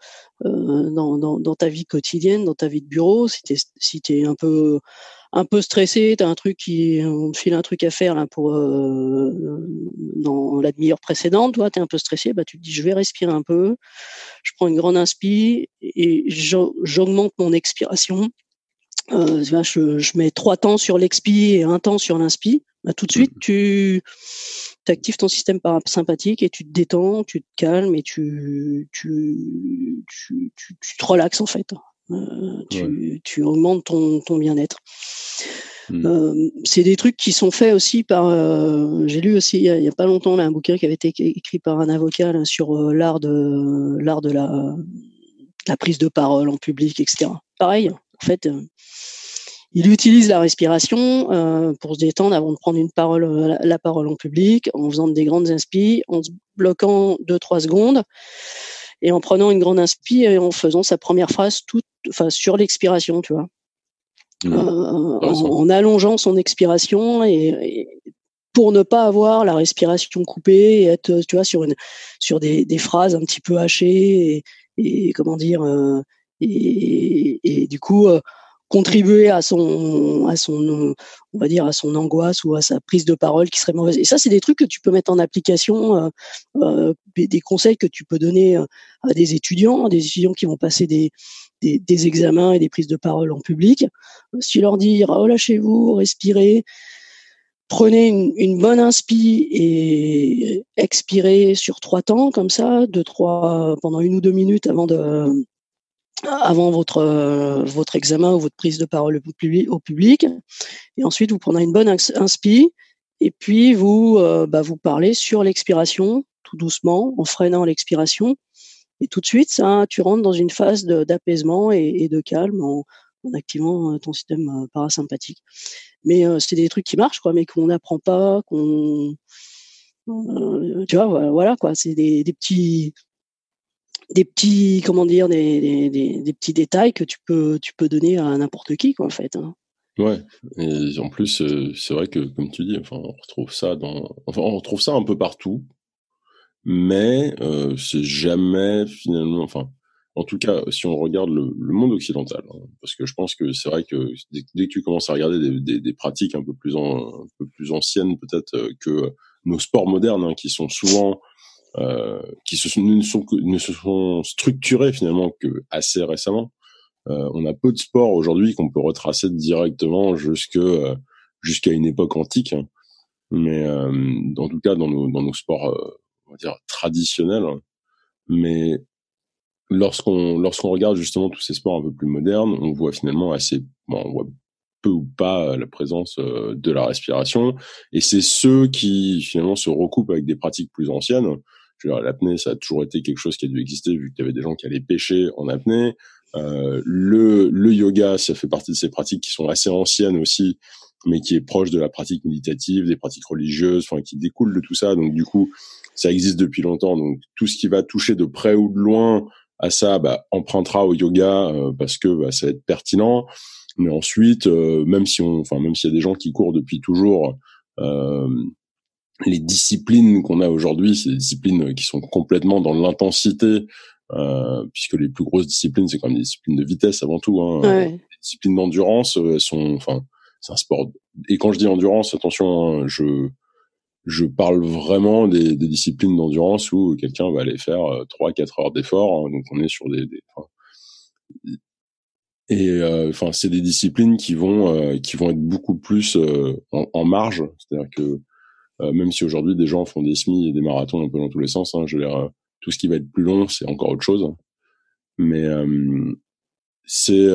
S2: euh, dans, dans, dans, ta vie quotidienne, dans ta vie de bureau. Si tu es, si es un peu un peu stressé, tu as un truc qui, on te file un truc à faire là pour euh, dans la demi-heure précédente, toi, tu es un peu stressé, bah tu te dis je vais respirer un peu, je prends une grande inspi et j'augmente mon expiration. Euh, je, je, mets trois temps sur l'expi et un temps sur l'inspi. Bah, tout de suite, mmh. tu actives ton système parasympathique et tu te détends, tu te calmes et tu, tu, tu, tu, tu te relaxes en fait. Euh, tu, tu, augmentes ton, ton bien-être. Mmh. Euh, c'est des trucs qui sont faits aussi par. Euh, j'ai lu aussi il y, a, pas longtemps là, un bouquin qui avait été écrit par un avocat là, sur euh, l'art de l'art de la, la prise de parole en public, etc. Pareil, en fait, euh, il utilise la respiration pour se détendre avant de prendre une parole, la, parole en public, en faisant des grandes inspires, en se bloquant deux trois secondes et en prenant une grande inspi et en faisant sa première phrase toute, enfin, sur l'expiration, tu vois. Mmh. Euh, en, allongeant son expiration et, pour ne pas avoir la respiration coupée et être, tu vois, sur une, sur des, des phrases un petit peu hachées et, et comment dire, euh, et, et, du coup, euh, contribuer à son à son on va dire à son angoisse ou à sa prise de parole qui serait mauvaise. Et ça c'est des trucs que tu peux mettre en application euh, euh, des conseils que tu peux donner euh, à des étudiants des étudiants qui vont passer des des, des examens et des prises de parole en public. Si leur dire relâchez-vous respirez prenez une, une bonne inspi et expirez sur trois temps comme ça deux trois pendant une ou deux minutes avant de avant votre euh, votre examen ou votre prise de parole au public, et ensuite vous prenez une bonne inspi et puis vous euh, bah, vous parlez sur l'expiration tout doucement en freinant l'expiration. Et tout de suite ça tu rentres dans une phase d'apaisement et, de calme en, activant euh, ton système parasympathique. Mais c'est des trucs qui marchent quoi mais qu'on n'apprend pas qu'on tu vois voilà quoi. C'est des petits des petits comment dire des, des, des, petits détails que tu peux tu peux donner à n'importe qui quoi en fait hein.
S1: ouais et en plus euh, c'est vrai que comme tu dis enfin on retrouve ça dans enfin on retrouve ça un peu partout mais euh, c'est jamais finalement enfin en tout cas si on regarde le, monde occidental hein, parce que je pense que c'est vrai que dès, que tu commences à regarder des, des, pratiques un peu plus un peu plus anciennes peut-être euh, que nos sports modernes hein, qui sont souvent euh, qui se, ne, sont, ne se sont structurés finalement que assez récemment. Euh, on a peu de sports aujourd'hui qu'on peut retracer directement jusque euh, jusqu'à une époque antique, hein. mais en tout cas dans nos dans nos sports on va dire traditionnels. Mais lorsqu'on lorsqu'on regarde justement tous ces sports un peu plus modernes, on voit finalement assez, bon, on voit peu ou pas la présence de la respiration, et c'est ceux qui finalement se recoupent avec des pratiques plus anciennes l'apnée, ça a toujours été quelque chose qui a dû exister vu qu'il y avait des gens qui allaient pêcher en apnée. Euh, le, le yoga, ça fait partie de ces pratiques qui sont assez anciennes aussi, mais qui est proche de la pratique méditative, des pratiques religieuses, enfin qui découlent de tout ça. Donc du coup, ça existe depuis longtemps. Donc tout ce qui va toucher de près ou de loin à ça, bah, empruntera au yoga euh, parce que bah, ça va être pertinent. Mais ensuite, euh, même si on, enfin même s'il y a des gens qui courent depuis toujours, euh, les disciplines qu'on a aujourd'hui, c'est des disciplines qui sont complètement dans l'intensité, euh, puisque les plus grosses disciplines, c'est quand même des disciplines de vitesse avant tout. Hein.
S2: Ouais.
S1: Les disciplines d'endurance, elles sont, enfin, c'est un sport. Et quand je dis endurance, attention, hein, je je parle vraiment des, des disciplines d'endurance où quelqu'un va aller faire trois, quatre heures d'effort. Hein, donc on est sur des, des enfin, et euh, enfin c'est des disciplines qui vont euh, qui vont être beaucoup plus euh, en, en, marge. C'est-à-dire que même si aujourd'hui des gens font des semis et des marathons un peu dans tous les sens, hein, je veux dire tout ce qui va être plus long c'est encore autre chose. Mais c'est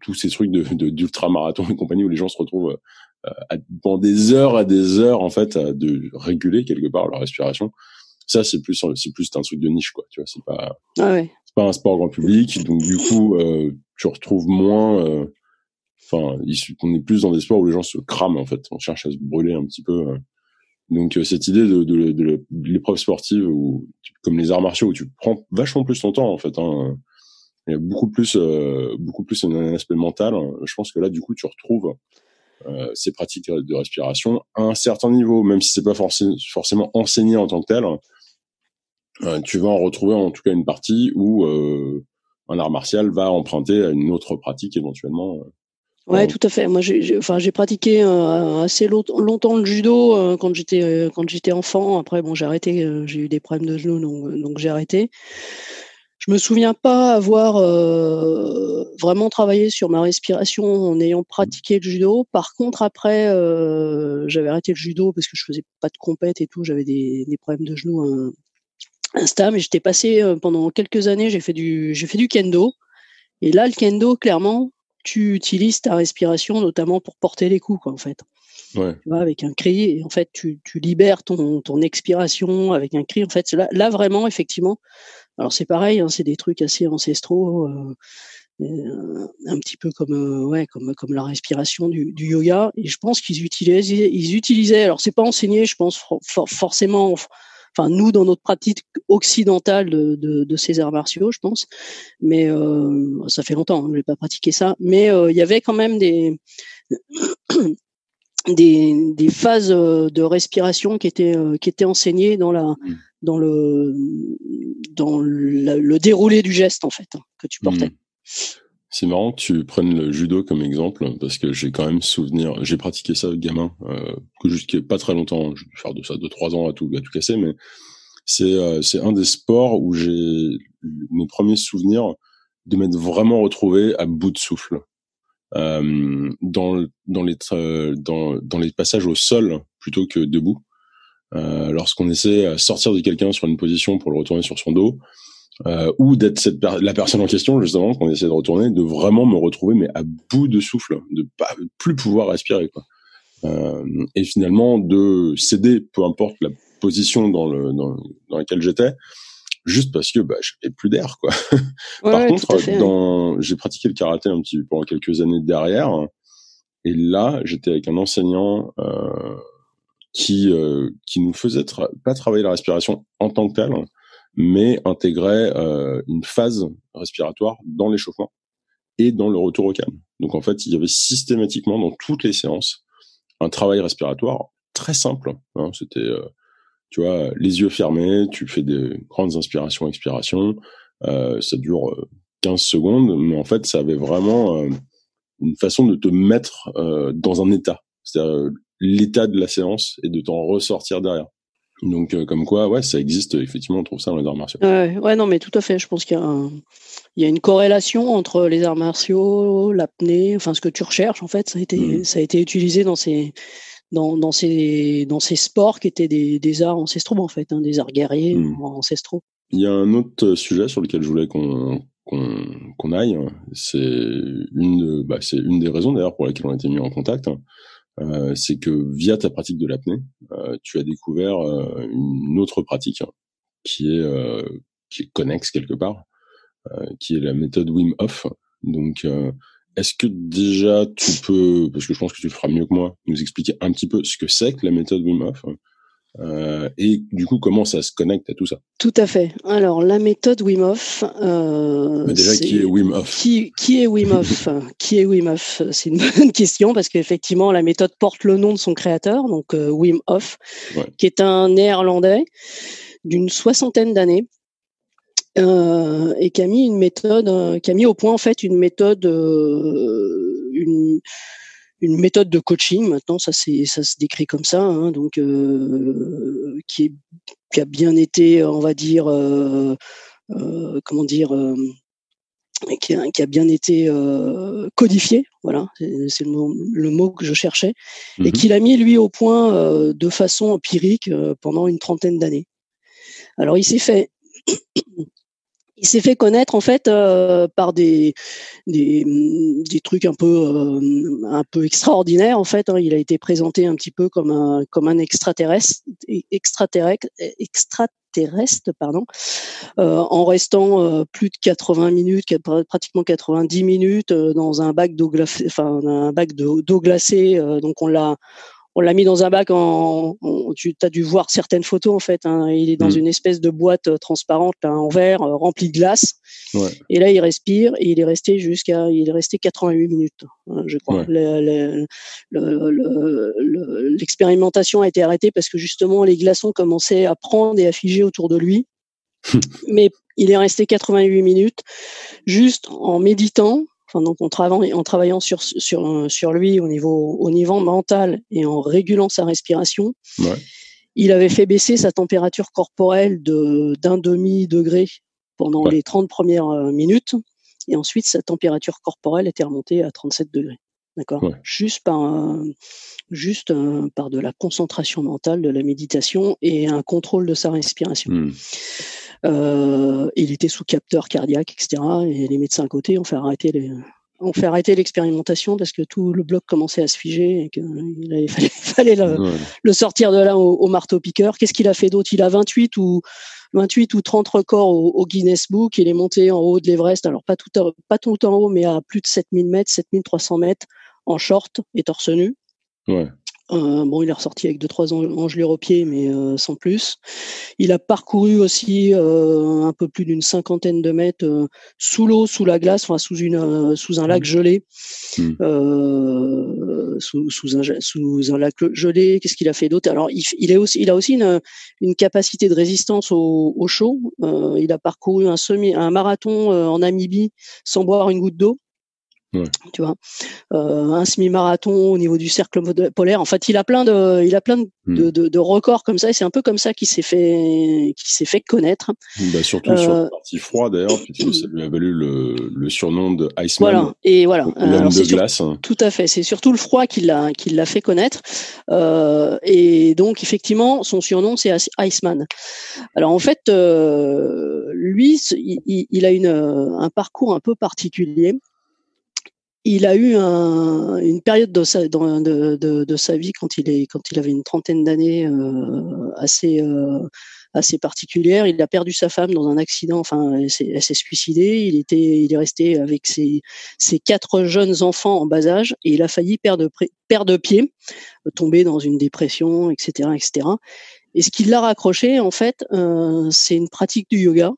S1: tous ces trucs de d'ultra marathon et compagnie où les gens se retrouvent à, pendant des heures à des heures en fait à de réguler quelque part leur respiration ça c'est plus c'est plus un truc de niche quoi tu vois c'est pas
S2: ah ouais.
S1: c'est pas un sport grand public donc du coup euh, tu retrouves moins euh, enfin on est plus dans des sports où les gens se crament en fait on cherche à se brûler un petit peu euh. donc cette idée de, l'épreuve sportive ou comme les arts martiaux où tu prends vachement plus ton temps en fait hein, il y a beaucoup plus beaucoup plus un aspect mental je pense que là du coup tu retrouves euh, ces pratiques de respiration à un certain niveau, même si c'est pas forcément enseigné en tant que tel. Euh, tu vas en retrouver en tout cas une partie où euh, un art martial va emprunter à une autre pratique éventuellement.
S2: Ouais, tout à fait. Moi, j'ai, enfin, pratiqué assez longtemps le judo quand j'étais quand j'étais enfant. Après, bon, j'ai arrêté. j'ai eu des problèmes de genoux, donc, donc j'ai arrêté. Je me souviens pas avoir euh, vraiment travaillé sur ma respiration en ayant pratiqué le judo. Par contre, après, euh, j'avais arrêté le judo parce que je faisais pas de compète et tout. J'avais des, des, problèmes de genoux euh, instables. Et j'étais passé euh, pendant quelques années. J'ai fait du, j'ai fait du kendo. Et là, le kendo, clairement, tu utilises ta respiration notamment pour porter les coups, quoi, en fait.
S1: Ouais.
S2: Tu vois, avec un cri, et en fait, tu, tu libères ton, ton expiration avec un cri. En fait, là, là vraiment, effectivement, alors c'est pareil, hein, c'est des trucs assez ancestraux, euh, euh, un petit peu comme euh, ouais comme comme la respiration du, du yoga. Et je pense qu'ils utilisaient ils utilisaient. Alors c'est pas enseigné, je pense for forcément. Enfin, nous, dans notre pratique occidentale de, de, de ces arts martiaux, je pense, mais euh, ça fait longtemps, hein, je n'ai pas pratiqué ça, mais euh, il y avait quand même des, des, des phases de respiration qui étaient, qui étaient enseignées dans la, dans le dans le, le, déroulé du geste en fait hein, que tu portais. Hmm.
S1: C'est marrant tu prennes le judo comme exemple parce que j'ai quand même souvenir, j'ai pratiqué ça gamin, euh, que jusqu'à pas très longtemps, je vais faire de ça de trois ans à tout à tout casser, mais c'est euh, c'est un des sports où j'ai mes premiers souvenirs de m'être vraiment retrouvé à bout de souffle. Euh, dans dans les dans dans les passages au sol plutôt que debout euh, lorsqu'on essaie sortir de quelqu'un sur une position pour le retourner sur son dos, euh, ou d'être cette la personne en question justement qu'on essaie de retourner, de vraiment me retrouver mais à bout de souffle, de pas plus pouvoir respirer quoi. Euh, et finalement de céder, peu importe la position dans le dans, dans laquelle j'étais, juste parce que bah j'avais plus d'air quoi. Par contre, dans j'ai pratiqué le karaté un petit pendant quelques années derrière, et là j'étais avec un enseignant. Euh, qui euh, qui nous faisait pas travailler la respiration en tant que telle, mais intégrait euh, une phase respiratoire dans l'échauffement et dans le retour au calme. Donc en fait, il y avait systématiquement dans toutes les séances un travail respiratoire très simple. Hein, C'était, euh, tu vois, les yeux fermés, tu fais des grandes inspirations, expirations. Euh, ça dure 15 secondes, mais en fait, ça avait vraiment une façon de te mettre dans un état. C'est-à-dire l'état de la séance et de t'en ressortir derrière. Donc, euh, comme quoi, ouais, ça existe, effectivement, on trouve ça dans les arts martiaux.
S2: Ouais, ouais non, mais tout à fait. Je pense qu'il y a, il y a une corrélation entre les arts martiaux, l'apnée, enfin, ce que tu recherches, en fait, ça a été, mmh. ça a été utilisé dans ces, dans, dans ces, dans ces sports qui étaient des, des arts ancestraux, en fait, hein, des arts guerriers mmh. ancestraux.
S1: Il y a un autre sujet sur lequel je voulais qu'on qu'on aille. C'est une, bah, c'est une des raisons d'ailleurs pour lesquelles on a été mis en contact. Euh, c'est que via ta pratique de l'apnée, euh, tu as découvert euh, une autre pratique qui est qui est connexe quelque part, qui est la méthode Wim Hof. Donc, est-ce que déjà tu peux, parce que je pense que tu le feras mieux que moi, nous expliquer un petit peu ce que c'est que la méthode Wim Hof euh, et du coup comment ça se connecte à tout ça?
S2: Tout à fait. Alors la méthode Wim Hof. Euh,
S1: Mais déjà qui est Wim Hof?
S2: qui, qui, est Wim Hof? Qui est Wim Hof? C'est une bonne question parce qu'effectivement la méthode porte le nom de son créateur, donc euh, Wim Hof, qui est un Néerlandais d'une soixantaine d'années euh, et qui a mis une méthode, qui a mis au point en fait une méthode, une, une méthode de coaching. Maintenant, ça c'est ça se décrit comme ça, hein, donc qui, est, qui a bien été, on va dire, comment dire. Qui a, qui a, bien été codifié, voilà, c'est le, mot que je cherchais, et mmh qu'il a mis lui au point de façon empirique pendant une trentaine d'années. Alors il s'est fait il s'est fait connaître en fait euh, par des, des, trucs un peu euh, un peu extraordinaires en fait. Hein. Il a été présenté un petit peu comme un comme un extraterrestre extraterrestre extraterrestre pardon euh, en restant plus de 80 minutes pratiquement 90 minutes dans un bac d'eau glacée enfin un bac d'eau glacée donc on l'a on l'a mis dans un bac en, tu as dû voir certaines photos en fait hein. il est dans mm. une espèce de boîte euh, transparente en verre euh, remplie de glace ouais. et là il respire et il est resté jusqu'à il est resté 88 minutes hein, je crois l'expérimentation a été arrêtée parce que justement les glaçons commençaient à prendre et à figer autour de lui mais il est resté 88 minutes juste en méditant donc en, en travaillant sur, sur, sur lui au niveau, au niveau mental et en régulant sa respiration, il avait fait baisser sa température corporelle de d'un demi degré pendant les 30 premières euh, minutes, et ensuite sa température corporelle était remontée à 37 degrés. D'accord? Juste par juste euh, par de la concentration mentale, de la méditation et un contrôle de sa respiration. Hmm. Euh, il était sous capteur cardiaque, etc. Et les médecins à côté ont fait arrêter les, fait arrêter l'expérimentation parce que tout le bloc commençait à se figer et qu'il fallait, fallait le, sortir de là au, marteau piqueur. Qu'est-ce qu'il a fait d'autre? Il a 28 ou 28 ou 30 records au, Guinness Book. Il est monté en haut de l'Everest. Alors pas tout, pas tout en haut, mais à plus de 7000 mètres, 7300 mètres en short et torse nu. Ouais. Euh, bon, il est ressorti avec deux trois engelures au pied, mais euh, sans plus. Il a parcouru aussi euh, un peu plus d'une cinquantaine de mètres sous l'eau, sous la glace, enfin sous une sous un lac mmh. gelé, mmh. sous, sous, un sous un lac gelé. Qu'est-ce qu'il a fait d'autre? Alors, il, il, est aussi il a aussi une, une capacité de résistance au, au chaud. il a parcouru un semi un marathon en Namibie sans boire une goutte d'eau. Tu vois, euh, un semi-marathon au niveau du cercle polaire. En fait, il a plein de, il a plein de, hmm. de, de, records comme ça. Et c'est un peu comme ça qu'il s'est fait, qu'il s'est fait connaître.
S1: Bah, surtout sur euh, la partie froide d'ailleurs, ça lui a valu le, le surnom de Iceman.
S2: Voilà. Et voilà.
S1: L'homme de glace.
S2: tout à fait. C'est surtout le froid qui l'a, qui l'a fait connaître. Euh, et donc effectivement, son surnom c'est Iceman. Alors en fait, euh, lui, il, il, a une, un parcours un peu particulier il a eu un, une période de sa, de, de, de, sa vie quand il est quand il avait une trentaine d'années euh, assez euh, assez particulière. Il a perdu sa femme dans un accident. Enfin, elle s'est suicidée. Il était il est resté avec ses ses quatre jeunes enfants en bas âge et il a failli perdre perdre pied, tomber dans une dépression, etc., etc. Et ce qui l'a raccroché, en fait, euh, c'est une pratique du yoga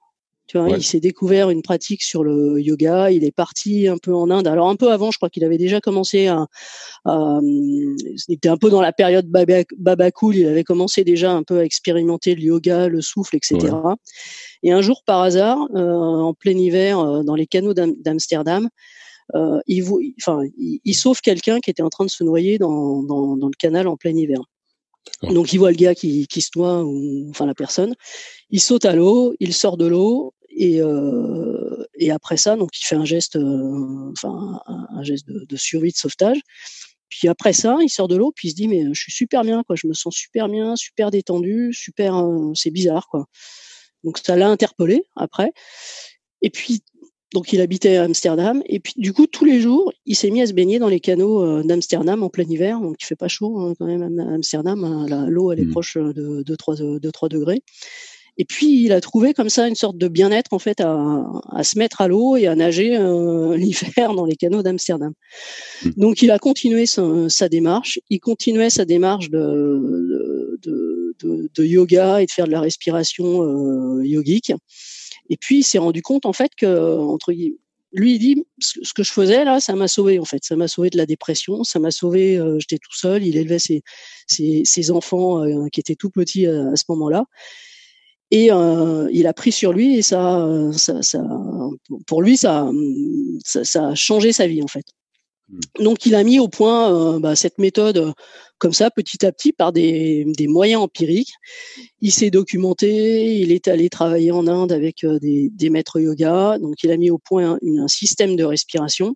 S2: tu vois, il s'est découvert une pratique sur le yoga. Il est parti un peu en Inde. Alors un peu avant, je crois qu'il avait déjà commencé à, il était un peu dans la période baba, cool. Il avait commencé déjà un peu à expérimenter le yoga, le souffle, etc. Et un jour, par hasard, euh, en plein hiver, euh, dans les canaux d'Amsterdam, euh, il, enfin, il, sauve quelqu'un qui était en train de se noyer dans, dans, dans le canal en plein hiver. Donc il voit le gars qui, qui se noie, ou enfin la personne. Il saute à l'eau, il sort de l'eau et, euh, et après ça, donc il fait un geste, euh, enfin un, geste de, de, survie, de sauvetage. Puis après ça, il sort de l'eau, puis il se dit mais je suis super bien, quoi. Je me sens super bien, super détendu, super. Euh, c'est bizarre, quoi. Donc ça l'a interpellé après. Et puis donc il habitait à Amsterdam et puis du coup tous les jours il s'est mis à se baigner dans les canaux euh, d'Amsterdam en plein hiver donc il fait pas chaud hein, quand même à Amsterdam hein, l'eau elle est mmh. proche de 2 3 2 3 degrés Et puis il a trouvé comme ça une sorte de bien-être en fait à, à se mettre à l'eau et à nager euh, l'hiver dans les canaux d'Amsterdam. Mmh. Donc il a continué sa, sa, démarche. Il continuait sa démarche de, de, de, de, yoga et de faire de la respiration euh, yogique. Et puis il s'est rendu compte en fait que entre lui il dit ce que je faisais là ça m'a sauvé en fait ça m'a sauvé de la dépression ça m'a sauvé euh, j'étais tout seul il élevait ses, ses, ses enfants euh, qui étaient tout petits à, à ce moment-là et euh, il a pris sur lui et ça, ça, ça pour lui, ça, ça, ça, a changé sa vie en fait. Hmm. Donc il a mis au point euh, bah, cette méthode euh, comme ça, petit à petit, par des, des moyens empiriques. Il s'est documenté, il est allé travailler en Inde avec euh, des, des, maîtres yoga. Donc il a mis au point un, un système de respiration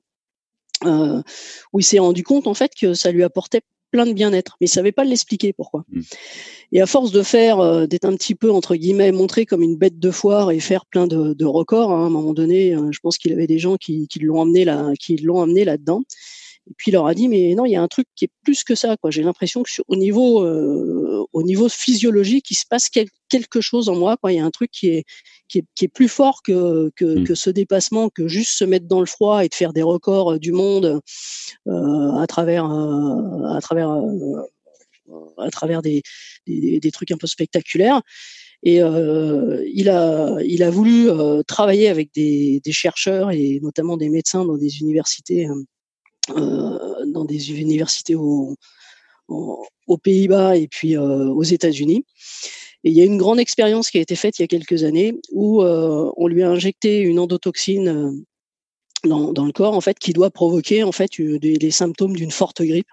S2: euh, où il s'est rendu compte en fait que ça lui apportait plein de bien-être, mais il savait pas l'expliquer pourquoi. Mmh. Et à force de faire, euh, d'être un petit peu entre guillemets montré comme une bête de foire et faire plein de, de records, hein, à un moment donné, euh, je pense qu'il avait des gens qui, qui l'ont amené là, qui l'ont amené là-dedans. Et puis il leur a dit mais non, il y a un truc qui est plus que ça. Quoi. J'ai l'impression que sur, au niveau euh, au niveau physiologique, il se passe quelque chose en moi. Quoi. Il y a un truc qui est qui est, qui est plus fort que, que, mmh. que, ce dépassement, que juste se mettre dans le froid et de faire des records euh, du monde euh, à travers à travers à travers des, des, des, trucs un peu spectaculaires. Et euh, il a il a voulu travailler avec des, des chercheurs et notamment des médecins dans des universités euh, dans des universités aux, aux Pays-Bas et puis euh, aux États-Unis. Et il y a une grande expérience qui a été faite il y a quelques années où euh, on lui a injecté une endotoxine dans, dans, le corps en fait qui doit provoquer en fait des, les symptômes d'une forte grippe.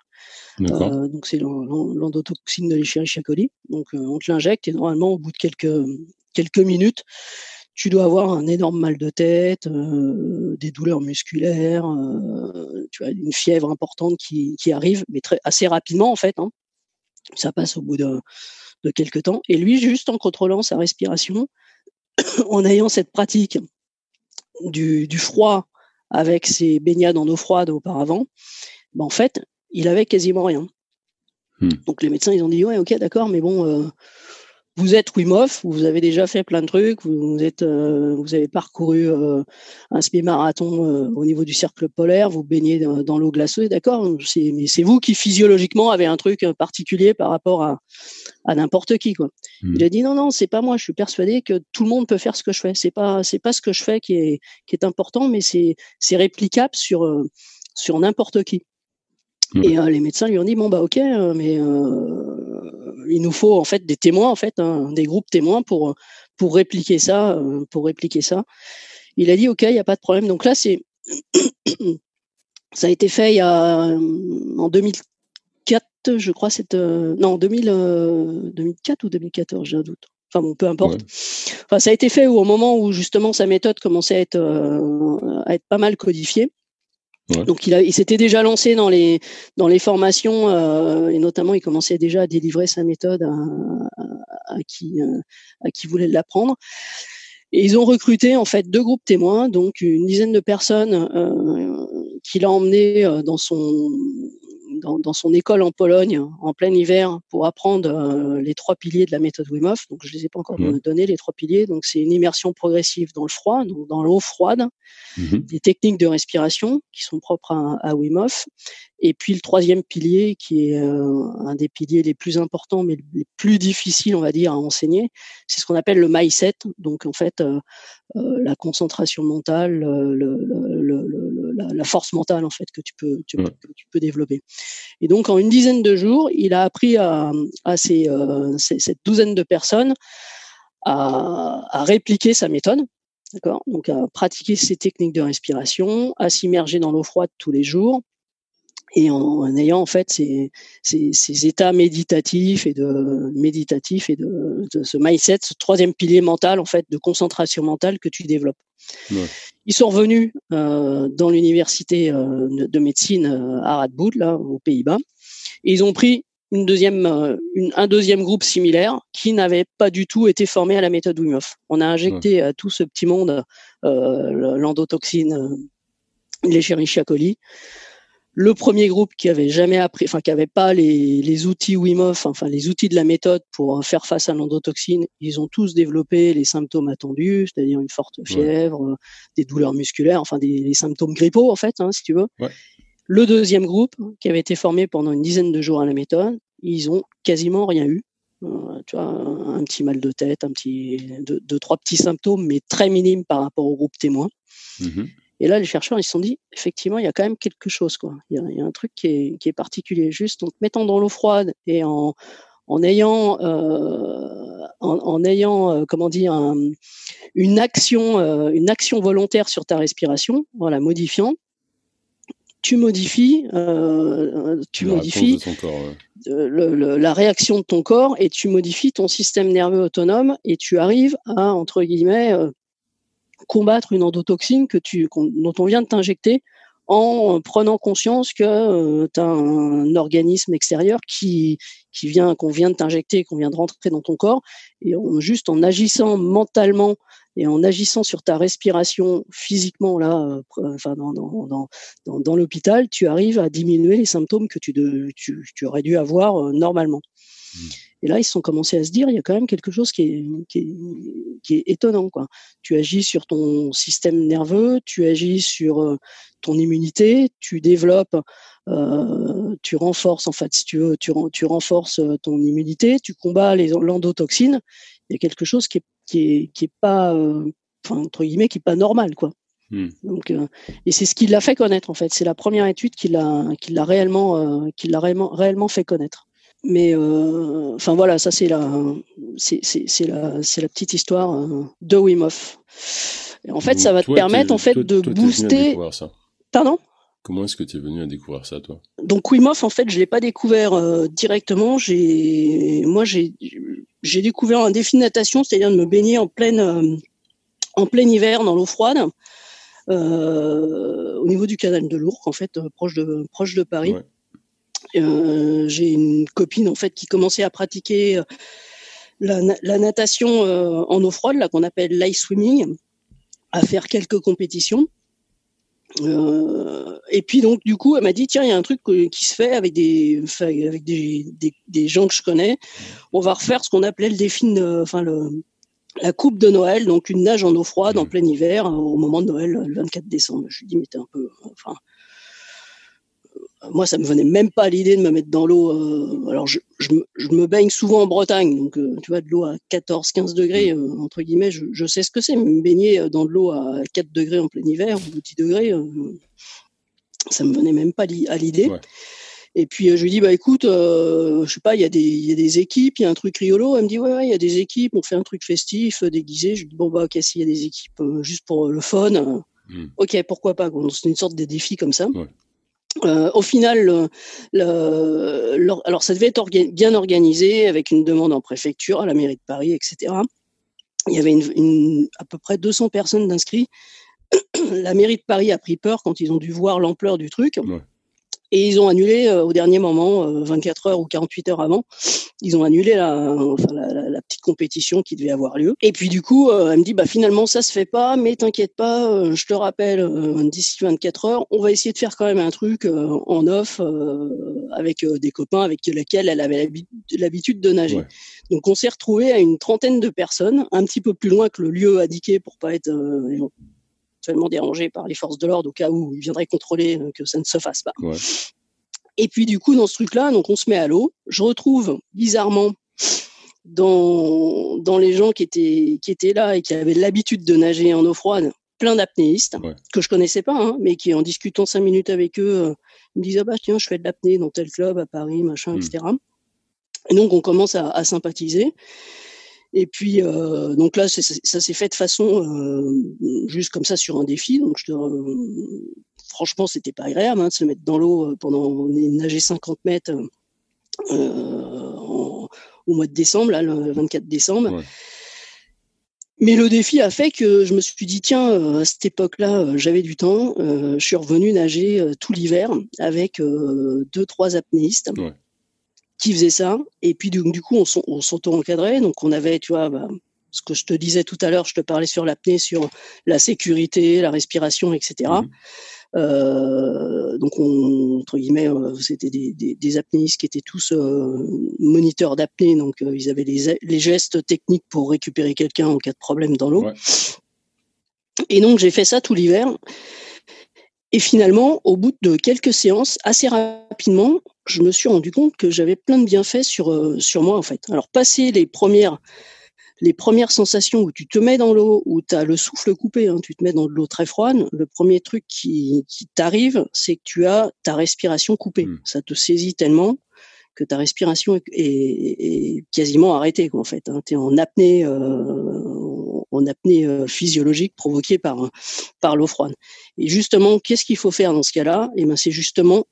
S2: Euh, donc c'est l'endotoxine de l'Escherichia coli. Donc on te l'injecte et normalement au bout de quelques quelques minutes, tu dois avoir un énorme mal de tête, euh, des douleurs musculaires, euh, tu as une fièvre importante qui, qui arrive, mais très, assez rapidement en fait. Hein. Ça passe au bout de, de quelques temps. Et lui, juste en contrôlant sa respiration, en ayant cette pratique du, du froid avec ses baignades en eau froide auparavant, ben en fait, il avait quasiment rien. Hmm. Donc les médecins, ils ont dit ouais, ok, d'accord, mais bon, euh, vous êtes Wim Hof, vous avez déjà fait plein de trucs, vous êtes, euh, vous avez parcouru euh, un semi-marathon euh, au niveau du cercle polaire, vous baignez dans, dans l'eau glaceuse, d'accord? Mais c'est vous qui physiologiquement avez un truc particulier par rapport à, à n'importe qui, quoi. Mmh. Il a dit non, non, c'est pas moi. Je suis persuadé que tout le monde peut faire ce que je fais. C'est pas, c'est pas ce que je fais qui est, qui est important, mais c'est, c'est réplicable sur, sur n'importe qui. Mmh. Et les médecins lui ont dit bon bah ok, mais il nous faut en fait des témoins, en fait, hein, des groupes témoins pour pour répliquer ça, euh, pour répliquer ça. Il a dit ok, il n'y a pas de problème. Donc là, c'est ça a été fait il y a euh, en 2004, je crois, c'est euh, non 2000, 2004 ou 2014, j'ai un doute. Enfin bon, peu importe. Enfin, ça a été fait au moment où justement sa méthode commençait à être, à être pas mal codifiée. Donc il, il s'était déjà lancé dans les dans les formations euh, et notamment il commençait déjà à délivrer sa méthode à qui euh, à qui voulait l'apprendre. Et ils ont recruté en fait deux groupes témoins, donc une dizaine de personnes euh, qu'il a emmené euh, dans son dans, dans, son école en Pologne en plein hiver pour apprendre euh, les trois piliers de la méthode Wim Hof. Donc, je les ai pas encore mmh. donné les trois piliers. Donc, c'est une immersion progressive dans le froid, donc dans l'eau froide, mmh. des techniques de respiration qui sont propres à, à, Wim Hof. Et puis le troisième pilier, qui est euh, un des piliers les plus importants, mais les plus difficiles, on va dire, à enseigner, c'est ce qu'on appelle le mindset. Donc, en fait, euh, euh la concentration mentale, le, le, le, la, la, force mentale en fait que tu peux tu, ouais. que tu peux développer. Et donc en une dizaine de jours, il a appris à, à ces, euh, ces, cette douzaine de personnes à, à répliquer sa méthode, d'accord Donc à pratiquer ses techniques de respiration, à s'immerger dans l'eau froide tous les jours, et en, en, ayant en fait ces, ces, ces, états méditatifs et de méditatifs et de, de, ce mindset, ce troisième pilier mental en fait de concentration mentale que tu développes. Ouais. Ils sont revenus euh, dans l'université euh, de médecine euh, à Radboud là aux Pays-Bas et ils ont pris une deuxième, euh, une, un deuxième groupe similaire qui n'avait pas du tout été formé à la méthode Wim Hof. On a injecté ouais. à tout ce petit monde euh, l'endotoxine, les coli Le premier groupe qui avait jamais appris, enfin qui avait pas les, les outils Wim Hof, enfin les outils de la méthode pour faire face à l'endotoxine, ils ont tous développé les symptômes attendus, c'est-à-dire une forte fièvre, des douleurs musculaires, enfin des les symptômes grippaux en fait, hein, si tu veux.
S1: Ouais.
S2: Le deuxième groupe, qui avait été formé pendant une dizaine de jours à la méthode, ils ont quasiment rien eu. Euh, tu vois, un petit mal de tête, un petit, deux, deux, trois petits symptômes, mais très minimes par rapport au groupe témoin.
S1: Mhm.
S2: Et là, les chercheurs, ils se sont dit, effectivement, il y a quand même quelque chose, quoi. Il y a, il y a un truc qui est, qui est particulier. Juste en te mettant dans l'eau froide et en, en ayant, euh, en, en ayant, euh, comment dire, un- une action, euh, une action volontaire sur ta respiration, en la modifiant, tu modifies, euh, tu
S1: La
S2: modifies
S1: de ton corps. ouais.
S2: le- le- la réaction de ton corps et tu modifies ton système nerveux autonome et tu arrives à entre guillemets euh, combattre une endotoxine que tu dont on vient de t'injecter en prenant conscience que tu as un organisme extérieur qui qui vient qu'on vient de t'injecter qu'on vient de rentrer dans ton corps et en, juste en agissant mentalement et en agissant sur ta respiration physiquement là euh, dans dans, dans, dans, l'hôpital tu arrives à diminuer les symptômes que tu, de, tu, aurais dû avoir euh, normalement
S1: Mm.
S2: Et là ils se sont commencé à se dire il y a quand même quelque chose qui est, qui est, qui est étonnant quoi. Tu agis sur ton système nerveux tu agis sur euh, ton immunité tu développes euh, tu renforces en fait si tu veux tu, ren- tu renforces euh, ton immunité tu combats les l'endotoxine. Il y a quelque chose qui est qui est qui est pas euh, enfin entre guillemets qui est pas normal quoi.
S1: Hmm.
S2: donc euh, et c'est ce qui l'a fait connaître en fait. C'est la première étude qui l'a qui l'a réellement euh, qui l'a réellement réellement fait connaître mais euh, enfin voilà ça c'est la c'est la la petite histoire euh, de Wim Hof Et en fait
S1: Donc,
S2: ça va te permettre en fait
S1: toi-
S2: de
S1: toi, t'es venu à
S2: booster
S1: ça.
S2: pardon?
S1: Comment est-ce que tu es venu à découvrir ça, toi?
S2: Donc Wim Hof, en fait, je l'ai pas découvert euh, directement. J'ai, moi, j'ai, j'ai découvert un défi de natation, c'est-à-dire de me baigner en pleine, euh, en plein hiver dans l'eau froide, au niveau du canal de l'Ourcq, en fait, proche de, proche de Paris.
S1: Ouais.
S2: Euh, j'ai une copine en fait qui commençait à pratiquer euh, la, na- la natation euh, en eau froide, là qu'on appelle l'ice swimming, à faire quelques compétitions. Euh, et puis donc du coup, elle m'a dit tiens, il y a un truc qui se fait avec des enfin, avec des, des, des gens que je connais. On va refaire ce qu'on appelait le défi, de- enfin le la coupe de Noël, donc une nage en eau froide en
S1: Mhm.
S2: plein hiver au moment de Noël, le 24 décembre. Je lui dis mais t'es un peu, enfin moi ça me venait même pas à l'idée de me mettre dans l'eau. euh, alors je, je, me, je me baigne souvent en Bretagne, donc euh, tu vois de l'eau à 14-15 degrés euh, entre guillemets, je, je sais ce que c'est. Me baigner dans de l'eau à 4 degrés en plein hiver ou 10 degrés, ça me venait même pas li- à l'idée.
S1: Ouais.
S2: Et puis je lui dis bah écoute, je sais pas, il y a des il y a des équipes, il y a un truc rigolo. Elle me dit ouais ouais, il y a des équipes, on fait un truc festif, déguisé. Je lui dis bon bah ok s'il y a des équipes juste pour le fun,
S1: Hmm.
S2: ok pourquoi pas. C'est une sorte de défi comme ça.
S1: Ouais.
S2: Euh, au final, l'or- alors ça devait être bien organisé avec une demande en préfecture à la mairie de Paris, etc. Il y avait à peu près 200 personnes d'inscrits. la mairie de Paris a pris peur quand ils ont dû voir l'ampleur du truc. Et ils ont annulé euh, au dernier moment, euh, 24 heures ou 48 heures avant, ils ont annulé la, enfin, la, la- la petite compétition qui devait avoir lieu. Et puis du coup, euh, elle me dit, bah finalement ça se fait pas, mais t'inquiète pas, euh, je te rappelle, euh, d'ici 24 heures, on va essayer de faire quand même un truc euh, en off euh, avec euh, des copains avec lesquels elle avait l'habi- l'habitude de nager.
S1: Ouais.
S2: Donc on s'est retrouvé à une trentaine de personnes, un petit peu plus loin que le lieu indiqué pour pas être euh, éventuellement dérangé par les forces de l'ordre au cas où ils viendraient contrôler euh, que ça ne se fasse pas.
S1: Ouais.
S2: Et puis du coup dans ce truc-là, donc on se met à l'eau. Je retrouve bizarrement dans dans les gens qui étaient qui étaient là et qui avaient l'habitude de nager en eau froide, plein d'apnéistes
S1: Ouais.
S2: que je connaissais pas, hein, mais qui en discutant cinq minutes avec eux, euh, ils me disaient ah bah tiens je fais de l'apnée dans tel club à Paris machin
S1: Mm.
S2: etc. Et donc on commence à, à sympathiser. Et puis euh, donc là ça s'est fait de façon euh, juste comme ça sur un défi. Donc je euh, franchement c'était pas agréable hein, de se mettre dans l'eau pendant nager 50 mètres en- au mois de décembre là le 24 décembre.
S1: Ouais.
S2: Mais le défi a fait que je me suis dit tiens à cette époque-là j'avais du temps, je suis revenu nager tout l'hiver avec deux trois apnéistes
S1: Ouais.
S2: Qui faisaient ça et puis du, du coup on, on s'auto-encadrait donc on avait tu vois bah, ce que je te disais tout à l'heure, je te parlais sur l'apnée, sur la sécurité, la respiration, etc. Mhm. Euh, donc, on, entre guillemets, euh, c'était des, des, des, apnéistes qui étaient tous euh, moniteurs d'apnée, donc ils avaient les, les, gestes techniques pour récupérer quelqu'un en cas de problème dans l'eau. Et donc, j'ai fait ça tout l'hiver. Et finalement, au bout de quelques séances, assez rapidement, je me suis rendu compte que j'avais plein de bienfaits sur, euh, sur moi, en fait. Alors, passer les premières, les premières sensations où tu te mets dans l'eau, où tu as le souffle coupé, hein, tu te mets dans de l'eau très froide, le premier truc qui, qui t'arrive, c'est que tu as ta respiration coupée. Mmh. Ça te saisit tellement que ta respiration est, est, quasiment arrêtée, quoi, en fait. Hein. Tu es en apnée, euh, en apnée euh, physiologique provoquée par, par l'eau froide. Et justement, qu'est-ce qu'il faut faire dans ce cas-là? Eh ben, c'est justement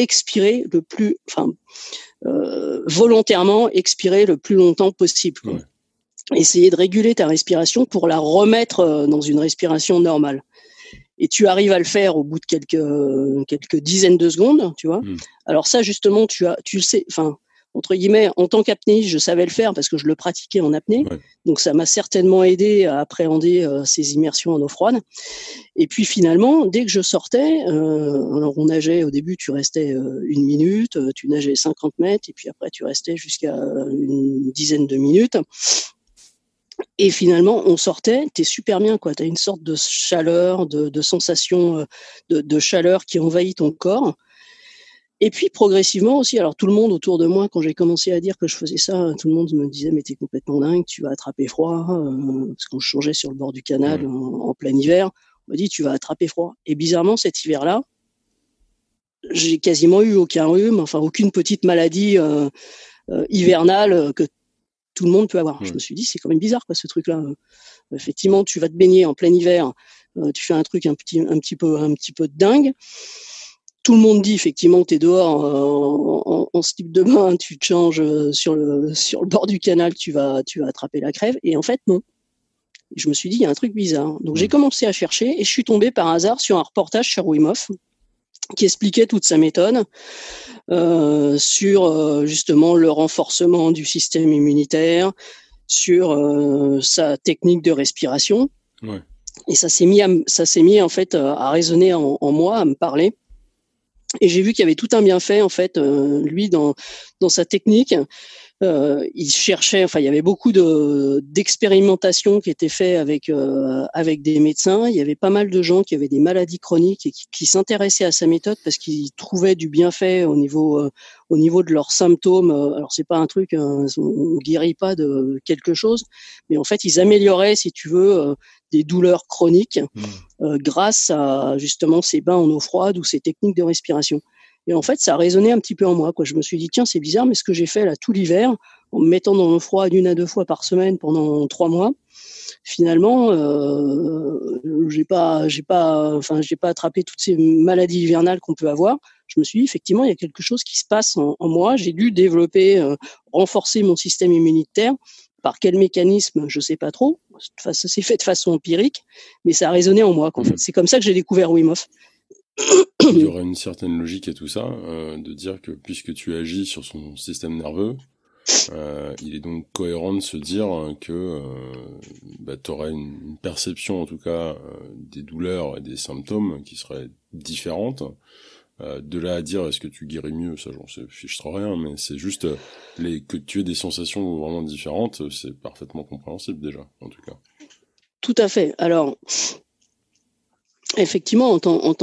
S2: expirer le plus, enfin, euh, volontairement expirer le plus longtemps possible. Essayer de réguler ta respiration pour la remettre euh, dans une respiration normale. Et tu arrives à le faire au bout de quelques quelques dizaines de secondes, tu vois. Hmm. Alors ça, justement, tu as, tu le sais, enfin, entre guillemets, en tant qu'apnéiste, je savais le faire parce que je le pratiquais en apnée. Donc ça m'a certainement aidé à appréhender euh, ces immersions en eau froide. Et puis finalement, dès que je sortais, euh, alors on nageait au début, tu restais euh, une minute, tu nageais 50 mètres, et puis après tu restais jusqu'à une dizaine de minutes. Et finalement, on sortait, t'es super bien, quoi. T'as une sorte de chaleur, de, de sensation de, de, chaleur qui envahit ton corps. Et puis progressivement aussi, alors tout le monde autour de moi, quand j'ai commencé à dire que je faisais ça, tout le monde me disait mais t'es complètement dingue, tu vas attraper froid, euh, parce qu'on changeait sur le bord du canal en, plein hiver, on m'a dit tu vas attraper froid. Et bizarrement cet hiver-là, j'ai quasiment eu aucun rhume, enfin aucune petite maladie euh, euh, hivernale que tout le monde peut avoir. Je me suis dit c'est quand même bizarre quoi ce truc-là. Effectivement, tu vas te baigner en plein hiver, tu fais un truc un petit un petit peu un petit peu de dingue tout le monde dit effectivement que tu es dehors en, en, slip de bain, tu te changes euh, sur le, sur le bord du canal, tu vas, tu vas attraper la crève. Et en fait, non. Je me suis dit, il y a un truc bizarre. Donc j'ai commencé à chercher et je suis tombé par hasard sur un reportage sur Wim Hof qui expliquait toute sa méthode euh, sur euh, justement le renforcement du système immunitaire, sur euh, sa technique de respiration. Ouais. Et ça s'est mis, à, ça s'est mis en fait à résonner en, en moi, à me parler. Et j'ai vu qu'il y avait tout un bienfait en fait, euh, lui dans dans sa technique. Euh, il cherchait, enfin, il y avait beaucoup de d'expérimentations qui étaient faites avec euh, avec des médecins. Il y avait pas mal de gens qui avaient des maladies chroniques et qui, s'intéressaient à sa méthode parce qu'ils trouvaient du bienfait au niveau euh, au niveau de leurs symptômes. Alors c'est pas un truc, hein, on, guérit pas de quelque chose, mais en fait ils amélioraient, si tu veux, des douleurs chroniques mmh. grâce à justement ces bains en eau froide ou ces techniques de respiration. Et en fait, ça a résonné un petit peu en moi. Quoi. Je me suis dit, tiens, c'est bizarre, mais ce que j'ai fait là tout l'hiver, en me mettant dans le froid d'une à deux fois par semaine pendant trois mois, finalement, euh, j'ai pas, j'ai pas, enfin, j'ai pas attrapé toutes ces maladies hivernales qu'on peut avoir. Je me suis dit, effectivement, il y a quelque chose qui se passe en, moi. J'ai dû développer, euh, renforcer mon système immunitaire. Par quel mécanisme, je sais pas trop. Ça s'est fait de façon empirique, mais ça a résonné en moi. En fait. C'est comme ça que j'ai découvert Wim Hof
S1: il y aurait une certaine logique à tout ça, euh, de dire que puisque tu agis sur son système nerveux, euh, il est donc cohérent de se dire que euh, bah, tu aurais une, perception en tout cas des douleurs et des symptômes qui seraient différentes. Euh, de là à dire est-ce que tu guéris mieux, ça j'en sais fiche trop rien, mais c'est juste les que tu aies des sensations vraiment différentes, c'est parfaitement compréhensible déjà, en tout cas.
S2: Tout à fait. Alors, effectivement, en tant, en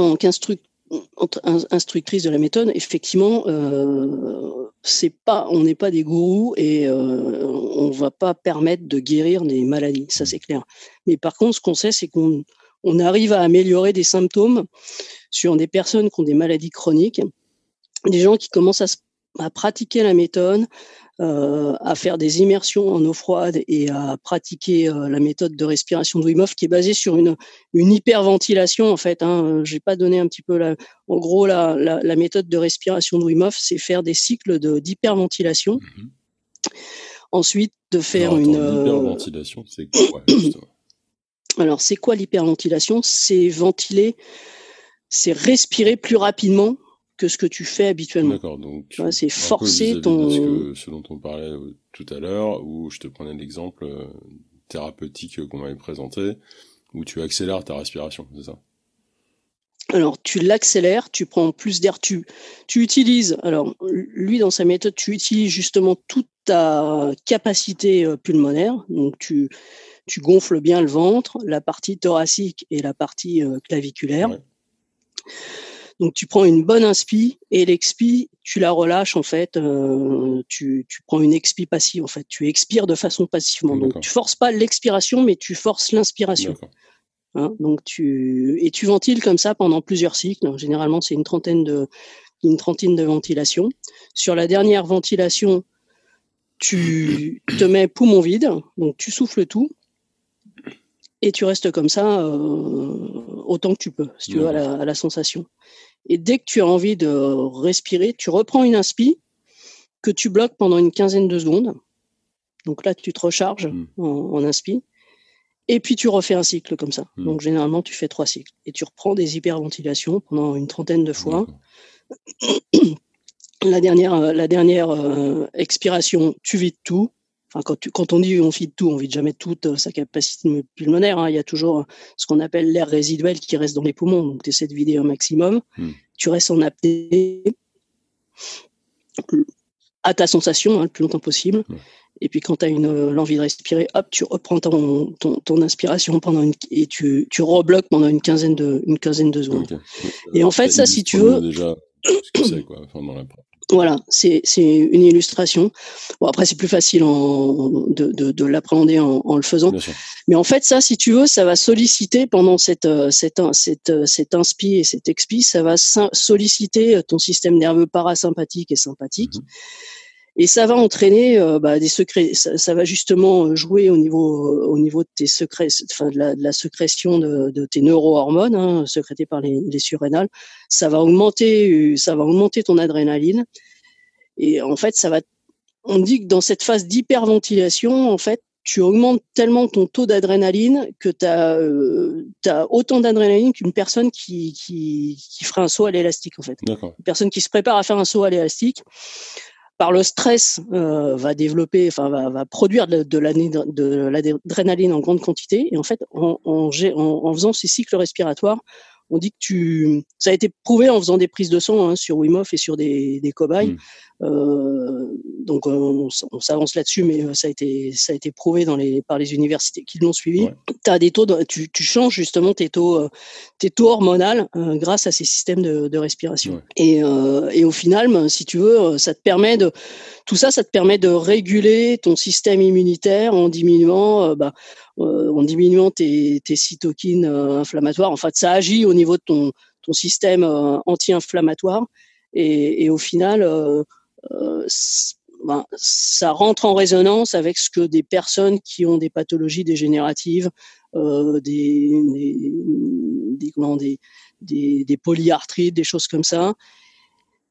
S2: de la méthode, effectivement, euh, c'est pas, on n'est pas des gourous et euh, on va pas permettre de guérir des maladies, ça c'est clair. Mais par contre, ce qu'on sait, c'est qu'on on arrive à améliorer des symptômes sur des personnes qui ont des maladies chroniques, des gens qui commencent à, à pratiquer la méthode, euh, à faire des immersions en eau froide et à pratiquer euh, la méthode de respiration de Wim Hof qui est basée sur une, une hyperventilation en fait. Hein. J'ai pas donné un petit peu la, en gros la, la, la méthode de respiration de Wim Hof, c'est faire des cycles de d'hyperventilation. Mhm. Ensuite, de faire une
S1: euh, hyperventilation, c'est quoi
S2: Alors, c'est quoi l'hyperventilation? C'est ventiler, c'est respirer plus rapidement que ce que tu fais habituellement.
S1: D'accord, donc
S2: c'est forcer ton.
S1: ce dont on parlait euh, tout à l'heure, où je te prenais l'exemple, euh, thérapeutique qu'on m'avait présenté, où tu accélères ta respiration, c'est ça?
S2: Alors, tu l'accélères, tu prends plus d'air, tu, tu utilises, alors, lui, dans sa méthode, tu utilises justement toute ta capacité euh, pulmonaire. Donc, tu, tu gonfles bien le ventre, la partie thoracique et la partie euh, claviculaire. Donc, tu prends une bonne inspi et l'expi, tu la relâches, en fait, euh, tu, tu prends une expi passive, en fait. Tu expires de façon passivement. Donc, tu forces pas l'expiration, mais tu forces l'inspiration. Hein, donc tu et tu ventiles comme ça pendant plusieurs cycles. Généralement, c'est une trentaine de une trentaine de ventilations. Sur la dernière ventilation, tu te mets poumon vide, donc tu souffles tout et tu restes comme ça euh, autant que tu peux, si tu veux, à la, sensation. Et dès que tu as envie de respirer, tu reprends une inspi que tu bloques pendant une quinzaine de secondes. Donc là, tu te recharges mmh. en, en inspi. Et puis tu refais un cycle comme ça. Hmm. Donc généralement tu fais trois cycles. Et tu reprends des hyperventilations pendant une trentaine de fois. la dernière, euh, la dernière euh, expiration, tu vides tout. Enfin, quand, tu, quand on dit on vide tout, on vide jamais toute euh, sa capacité pulmonaire. Hein. Il y a toujours ce qu'on appelle l'air résiduel qui reste dans les poumons. Donc tu essaies de vider un maximum. Hmm. Tu restes en apnée à ta sensation hein, le plus longtemps possible. Et puis quand tu as une euh, l'envie de respirer, hop, tu reprends ton, ton, inspiration pendant une, et tu, tu rebloques pendant une quinzaine de, une quinzaine de secondes. Et en fait, ça, si tu veux.
S1: Déjà ce que c'est, quoi,
S2: voilà, c'est une illustration. Bon, après, c'est plus facile en, de, de, de l'appréhender en, en, le faisant. Mais en fait, ça, si tu veux, ça va solliciter pendant cette, euh, cette, cette, euh, cette inspi et cette expi, ça va solliciter ton système nerveux parasympathique et sympathique. Mhm et ça va entraîner euh, bah, des secrets. Ça, va justement jouer au niveau euh, au niveau de tes secrets, enfin de la, de la sécrétion de, de, tes neurohormones hein, sécrétées par les, les, surrénales. Ça va augmenter, ça va augmenter ton adrénaline. Et en fait, ça va. On dit que dans cette phase d'hyperventilation, en fait, tu augmentes tellement ton taux d'adrénaline que tu as, euh, as, autant d'adrénaline qu'une personne qui, qui, qui ferait un saut à l'élastique en fait. Une personne qui se prépare à faire un saut à l'élastique, par le stress, euh, va développer, enfin va, produire de, de l'adrénaline en grande quantité. Et en fait, en, en, en, faisant ces cycles respiratoires, on dit que tu, ça a été prouvé en faisant des prises de sang hein, sur Wim Hof et sur des, des cobayes. Mmh. Euh, donc on, s'avance là-dessus, mais euh, ça a été ça a été prouvé dans les par les universités qui l'ont suivi. As des taux, tu, tu changes justement tes taux euh, tes taux hormonaux grâce à ces systèmes de, de respiration. Et, et au final, ben, si tu veux, ça te permet de tout ça, ça te permet de réguler ton système immunitaire en diminuant bah, en diminuant tes, tes cytokines inflammatoires. En fait, ça agit au niveau de ton ton système anti-inflammatoire. Et, au final euh, ben, ça rentre en résonance avec ce que des personnes qui ont des pathologies dégénératives, euh, des, des, des, des, des, polyarthrites, des choses comme ça,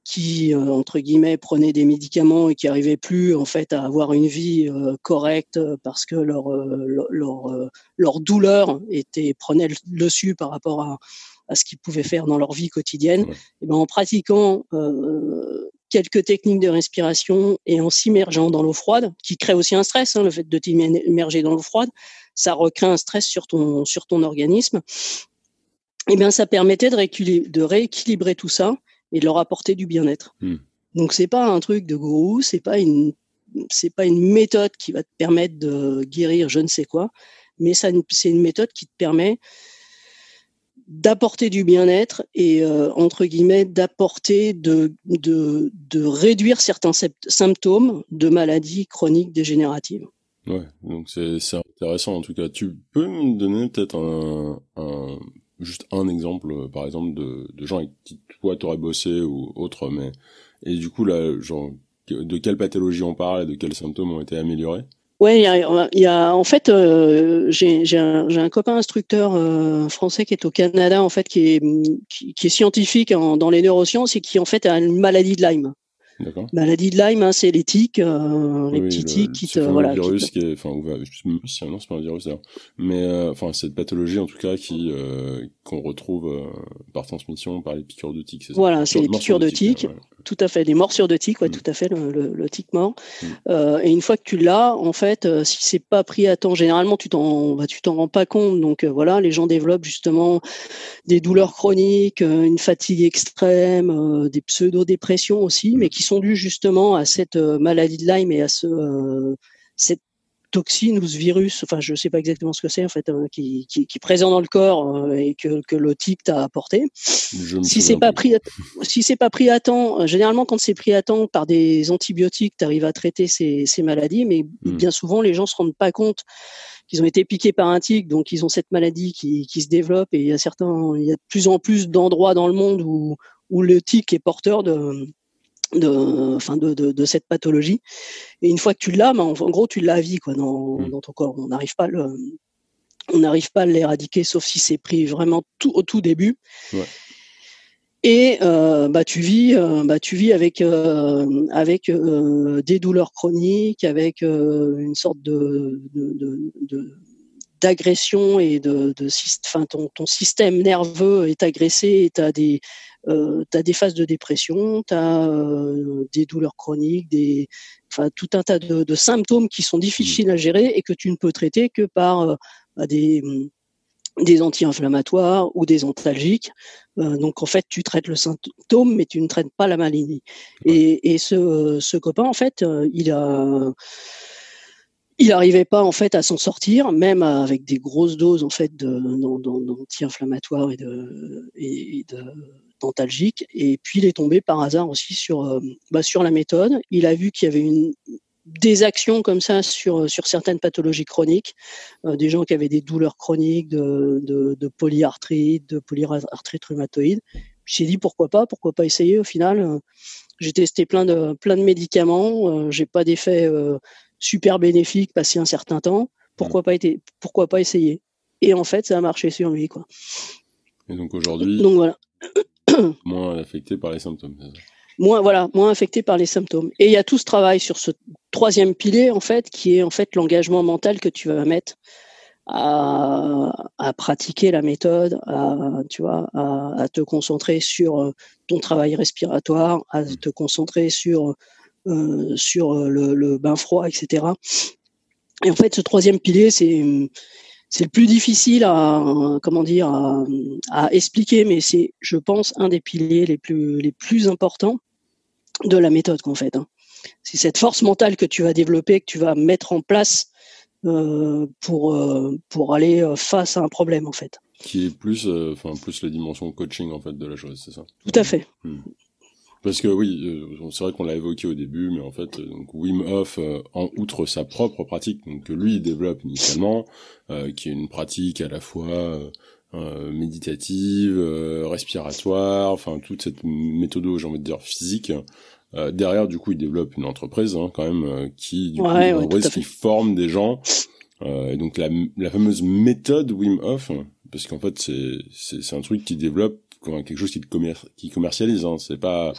S2: qui euh, entre guillemets prenaient des médicaments et qui arrivaient plus en fait à avoir une vie euh, correcte parce que leur leur, leur douleur était prenait le dessus par rapport à, à ce qu'ils pouvaient faire dans leur vie quotidienne. Et ben en pratiquant quelques techniques de respiration et en s'immergeant dans l'eau froide, qui crée aussi un stress, hein, le fait de t'immerger dans l'eau froide, ça recrée un stress sur ton, sur ton organisme. Et bien, ça permettait de, rééquilibrer, de rééquilibrer tout ça et de leur apporter du bien-être. Hmm. Donc, c'est pas un truc de gourou, c'est pas une, c'est pas une méthode qui va te permettre de guérir je ne sais quoi, mais ça, c'est une méthode qui te permet d'apporter du bien-être et euh, entre guillemets d'apporter de, de, de réduire certains symptômes de maladies chroniques dégénératives.
S1: Ouais, donc c'est intéressant en tout cas. Tu peux me donner peut-être un, un, juste un exemple, par exemple, de, de gens avec qui toi t'aurais bossé ou autre, mais et du coup là, genre de quelle pathologie on parle et de quels symptômes ont été améliorés?
S2: Ouais, il y a, en fait, euh, j'ai un, un, copain instructeur euh, français qui est au Canada, en fait, qui est, qui, est scientifique dans les neurosciences et qui en fait a une maladie de Lyme. Maladie de Lyme, hein, c'est les tiques, euh, les petits tiques qui te,
S1: voilà. virus qui, est, enfin, je sais même pas si c'est un virus mais enfin, cette pathologie en tout cas qui, qu'on retrouve euh, par transmission par les piqûres de tiques.
S2: Voilà, c'est les piqûres de tiques. Tout à fait, les morsures de tiques, ouais, mm. tout à fait, le, le, tic mort. Mm. Euh, et une fois que tu l'as, en fait, euh, si c'est pas pris à temps, généralement tu t'en, bah, tu t'en rends pas compte. Donc euh, voilà, les gens développent justement des douleurs chroniques, une fatigue extrême, des pseudo-dépressions aussi, mm. mais qui sont dues justement à cette maladie de Lyme et à ce cette toxine ou ce virus, enfin je sais pas exactement ce que c'est en fait, hein, qui, qui, qui, est présent dans le corps euh, et que, que le tic t'a apporté. Si c'est pas pris, si c'est pas pris à temps, euh, généralement quand c'est pris à temps par des antibiotiques, tu arrives à traiter ces, ces maladies, mais hmm. bien souvent les gens se rendent pas compte qu'ils ont été piqués par un tic, donc ils ont cette maladie qui, qui se développe et il y a certains, il y a de plus en plus d'endroits dans le monde où, où le tic est porteur de de, enfin de, de, de, cette pathologie. Et une fois que tu l'as, ben, en, gros, tu l'as à vie quoi, dans, mmh. dans ton corps. On n'arrive pas le, on n'arrive pas à l'éradiquer, sauf si c'est pris vraiment tout au tout début. Ouais. Et euh, bah tu vis, euh, bah tu vis avec euh, avec des douleurs chroniques, avec une sorte de, d'agression et de, de enfin ton, ton système nerveux est agressé et tu as des euh, tu as des phases de dépression, tu as euh, des douleurs chroniques, des, enfin, tout un tas de, de, symptômes qui sont difficiles à gérer et que tu ne peux traiter que par euh, bah, des, des anti-inflammatoires ou des antalgiques. Donc en fait, tu traites le symptôme, mais tu ne traites pas la maladie. Et, et ce, ce, copain, en fait, il a il n'arrivait pas en fait à s'en sortir, même avec des grosses doses en fait d'anti-inflammatoires et de, et de dentalgique. Et puis il est tombé par hasard aussi sur, euh, bah, sur la méthode. Il a vu qu'il y avait une, des actions comme ça sur, sur certaines pathologies chroniques, euh, des gens qui avaient des douleurs chroniques de, de, de polyarthrite, de polyarthrite rhumatoïde. J'ai dit pourquoi pas, pourquoi pas essayer. Au final, euh, j'ai testé plein de, plein de médicaments, j'ai pas d'effet super bénéfique passé un certain temps. Pourquoi pas, été, pourquoi pas essayer? Et en fait, ça a marché sur lui. Quoi.
S1: Et donc aujourd'hui,
S2: donc voilà.
S1: moins affecté par les symptômes.
S2: Moins voilà, moins affecté par les symptômes. Et il y a tout ce travail sur ce troisième pilier en fait, qui est en fait l'engagement mental que tu vas mettre à, à pratiquer la méthode, à tu vois, à, à, te concentrer sur euh, ton travail respiratoire, à mmh. te concentrer sur euh, sur le, le bain froid, etc. Et en fait, ce troisième pilier, c'est c'est le plus difficile à comment dire à, à expliquer, mais c'est, je pense, un des piliers les plus les plus importants de la méthode qu'en fait. Hein. C'est cette force mentale que tu vas développer, que tu vas mettre en place euh, pour euh, pour aller euh, face à un problème en fait.
S1: Qui est plus, euh, enfin plus la dimension coaching en fait de la chose, c'est ça?
S2: Tout à fait.
S1: Hmm. Parce que oui, euh, c'est vrai qu'on l'a évoqué au début, mais en fait, euh, donc Wim Hof, euh, en outre sa propre pratique, donc que lui développe initialement, qui est une pratique à la fois méditative, respiratoire, enfin toute cette méthode, j'ai envie de dire physique. derrière, du coup, il développe une entreprise hein, quand même qui, du
S2: ouais,
S1: coup,
S2: ouais,
S1: qui forme des gens. et donc la, la fameuse méthode Wim Hof, parce qu'en fait, c'est c'est un truc qui développe quelque chose qui, qui commercialise. Hein. C'est pas.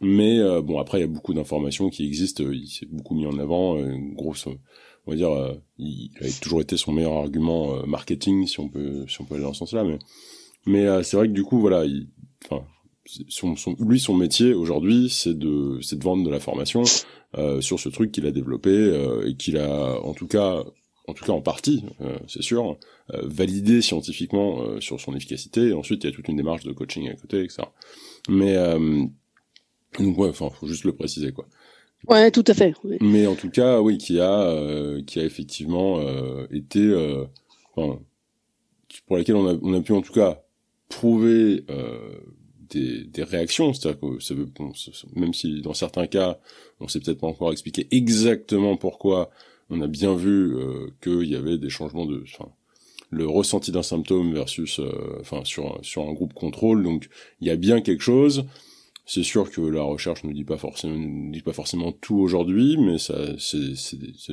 S1: Mais euh, bon, après, il y a beaucoup d'informations qui existent. Il s'est beaucoup mis en avant. Euh, on va dire, euh, il a toujours été son meilleur argument marketing, si on peut, si on peut aller dans ce sens-là. Mais, mais c'est vrai que du coup, voilà, son, lui, son métier aujourd'hui, c'est de, c'est de vendre de la formation sur ce truc qu'il a développé et qu'il a, en tout cas, en tout cas en partie, euh, c'est sûr, euh, validé scientifiquement euh, sur son efficacité. Et ensuite, il y a toute une démarche de coaching à côté, etc. Mais donc ouais, enfin, faut juste le préciser, quoi.
S2: Ouais, tout à fait.
S1: Mais en tout cas, oui, qui a, qui a effectivement été, enfin, pour laquelle on a, on a pu en tout cas prouver des, des, réactions, c'est-à-dire que ça veut, bon, même si dans certains cas, on sait peut-être pas encore expliquer exactement pourquoi on a bien vu euh, qu'il y avait des changements de, enfin, le ressenti d'un symptôme versus, euh, enfin, sur sur un groupe contrôle. Donc, il y a bien quelque chose. C'est sûr que la recherche ne dit pas forcément, ne dit pas forcément tout aujourd'hui, mais ça, ça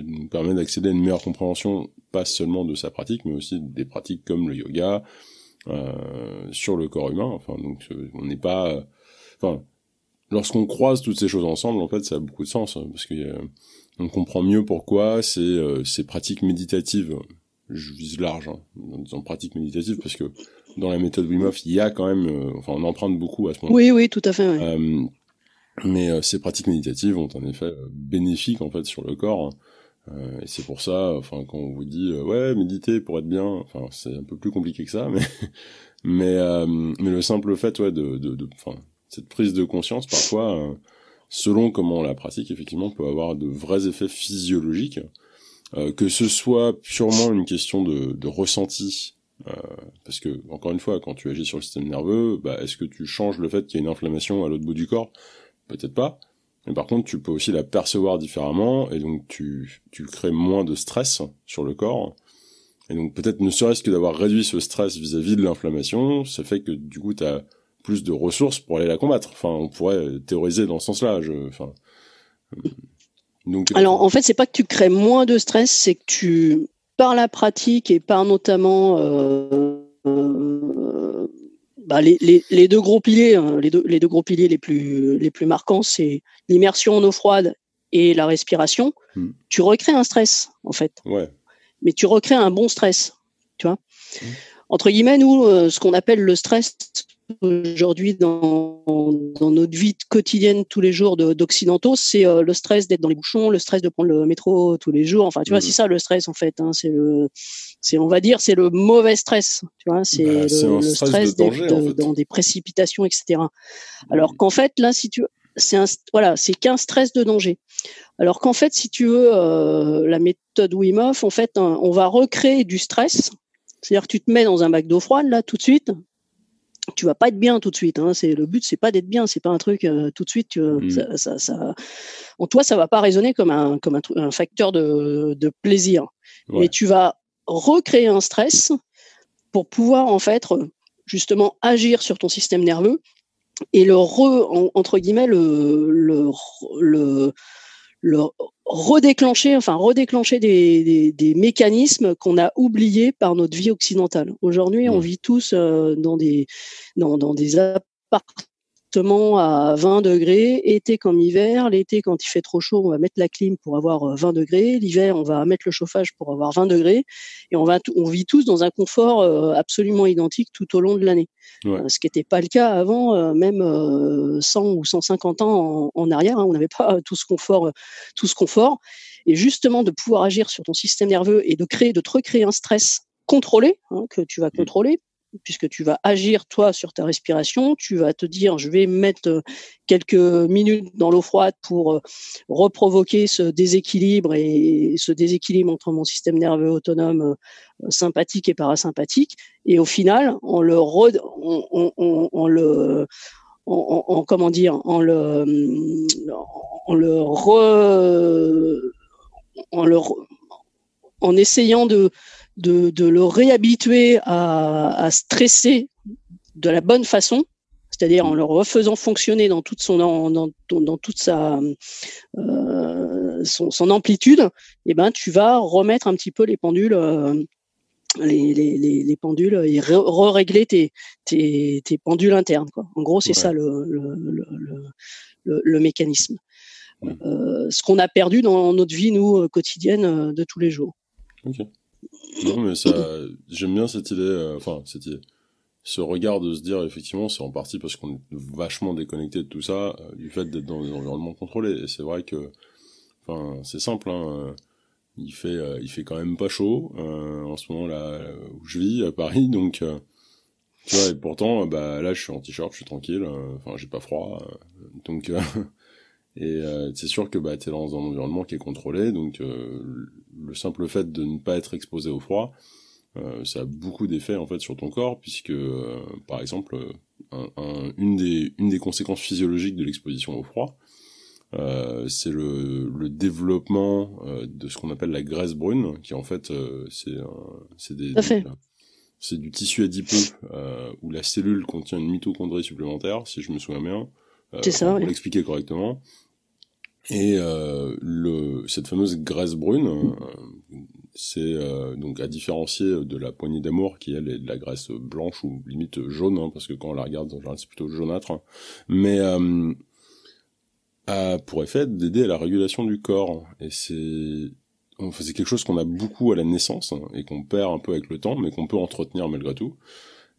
S1: nous permet d'accéder à une meilleure compréhension, pas seulement de sa pratique, mais aussi des pratiques comme le yoga euh, sur le corps humain. Enfin, donc, euh, on n'est pas, enfin, lorsqu'on croise toutes ces choses ensemble, en fait, ça a beaucoup de sens, hein, parce que on comprend mieux pourquoi c'est euh, ces pratiques méditatives. Je vise large hein, en disant pratiques méditatives parce que dans la méthode Wim Hof, il y a quand même, euh, enfin, on emprunte beaucoup à ce moment.
S2: Oui, oui, tout à fait.
S1: Euh, mais ces pratiques méditatives ont un effet bénéfique en fait sur le corps. et c'est pour ça, enfin, quand on vous dit ouais, méditer pour être bien, enfin, c'est un peu plus compliqué que ça, mais mais mais le simple fait, ouais, de de, enfin, cette prise de conscience parfois selon comment on la pratique, effectivement, peut avoir de vrais effets physiologiques, euh, que ce soit purement une question de, ressenti, euh, parce que encore une fois, quand tu agis sur le système nerveux, bah, est-ce que tu changes le fait qu'il y ait une inflammation à l'autre bout du corps? Peut-être pas. Mais par contre, tu peux aussi la percevoir différemment, et donc tu, tu crées moins de stress sur le corps. Et donc peut-être ne serait-ce que d'avoir réduit ce stress vis-à-vis de l'inflammation, ça fait que du coup tu as plus de ressources pour aller la combattre. Enfin, on pourrait théoriser dans ce sens-là. enfin,
S2: euh, donc, Alors, en fait, c'est pas que tu crées moins de stress, c'est que tu, par la pratique et par notamment euh, euh, bah, les, deux gros piliers, hein, les, deux, les deux gros piliers les plus, les plus marquants, c'est l'immersion en eau froide et la respiration. Hmm. Tu recrées un stress, en fait.
S1: Ouais.
S2: Mais tu recrées un bon stress, tu vois. Hmm. Entre guillemets, nous, ce qu'on appelle le stress, aujourd'hui dans, dans, notre vie quotidienne tous les jours d'occidentaux, c'est euh, le stress d'être dans les bouchons, le stress de prendre le métro tous les jours. Enfin, tu vois, c'est mmh. ça le stress en fait. Hein, c'est le, c'est on va dire, c'est le mauvais stress. Tu vois, c'est bah, le, stress, d'être dans des précipitations, etc. Alors qu'en fait, là, si tu c'est un voilà, c'est qu'un stress de danger. Alors qu'en fait, si tu veux, euh, la méthode Wim Hof, en fait, hein, on va recréer du stress. C'est-à-dire que tu te mets dans un bac d'eau froide là tout de suite, tu vas pas être bien tout de suite. Hein. C'est le but, c'est pas d'être bien, c'est pas un truc euh, tout de suite. Mmh. ça, ça, ça, en toi, ça va pas résonner comme un comme un, un facteur de, de plaisir. Mais tu vas recréer un stress pour pouvoir en fait justement agir sur ton système nerveux et le re, entre guillemets le, le, le le redéclencher, enfin redéclencher des, des, mécanismes qu'on a oubliés par notre vie occidentale. Aujourd'hui, on vit tous euh, dans des dans, dans des appartements à 20 degrés, été comme hiver. L'été, quand il fait trop chaud, on va mettre la clim pour avoir 20 euh, degrés. L'hiver, on va mettre le chauffage pour avoir 20 degrés. Et on, va on vit tous dans un confort euh, absolument identique tout au long de l'année. Euh, ce qui n'était pas le cas avant, même 100 ou 150 ans en, arrière. Hein. on n'avait pas tout ce confort, tout ce confort. Et justement, de pouvoir agir sur ton système nerveux et de créer, de te recréer un stress contrôlé, hein, que tu vas mmh. contrôler puisque tu vas agir toi sur ta respiration, tu vas te dire je vais mettre euh, quelques minutes dans l'eau froide pour euh, reprovoquer ce déséquilibre et ce déséquilibre entre mon système nerveux autonome euh, sympathique et parasympathique. Et au final on le on, le comment dire le le en essayant de de, le réhabituer à, stresser de la bonne façon, c'est-à-dire en le refaisant fonctionner dans toute son dans, dans, toute sa euh, son, amplitude, et eh ben tu vas remettre un petit peu les pendules euh, les, les, les, pendules et re-régler tes, tes, tes, pendules internes quoi. En gros, c'est ça le le, le, le, mécanisme. Euh, ce qu'on a perdu dans notre vie nous quotidienne de tous les jours.
S1: Non, mais ça, j'aime bien cette idée, euh, enfin, cette idée. Ce regard de se dire, effectivement, c'est en partie parce qu'on est vachement déconnecté de tout ça, euh, du fait d'être dans des environnements contrôlés. Et c'est vrai que, enfin, c'est simple, hein, euh, il fait, il fait quand même pas chaud, en ce moment là, où je vis, à Paris, donc, tu vois, et pourtant, bah, là, je suis en t-shirt, je suis tranquille, enfin, j'ai pas froid, donc, et euh, c'est sûr que bah, tu es dans un environnement qui est contrôlé, donc euh, le simple fait de ne pas être exposé au froid, euh, ça a beaucoup d'effets en fait sur ton corps, puisque par exemple, un, une, des, une des conséquences physiologiques de l'exposition au froid, c'est le, le développement de ce qu'on appelle la graisse brune, qui en fait c'est des, c'est du tissu adipeux où la cellule contient une mitochondrie supplémentaire, si je me souviens bien.
S2: c'est ça,
S1: pour l'expliquer correctement. Et euh, le, cette fameuse graisse brune, euh, c'est euh, donc à différencier de la poignée d'amour qui elle est de la graisse blanche ou limite jaune, hein, parce que quand on la regarde, c'est plutôt jaunâtre, hein. mais euh, a pour effet d'aider à la régulation du corps. Et c'est enfin, c'est quelque chose qu'on a beaucoup à la naissance hein, et qu'on perd un peu avec le temps, mais qu'on peut entretenir malgré tout.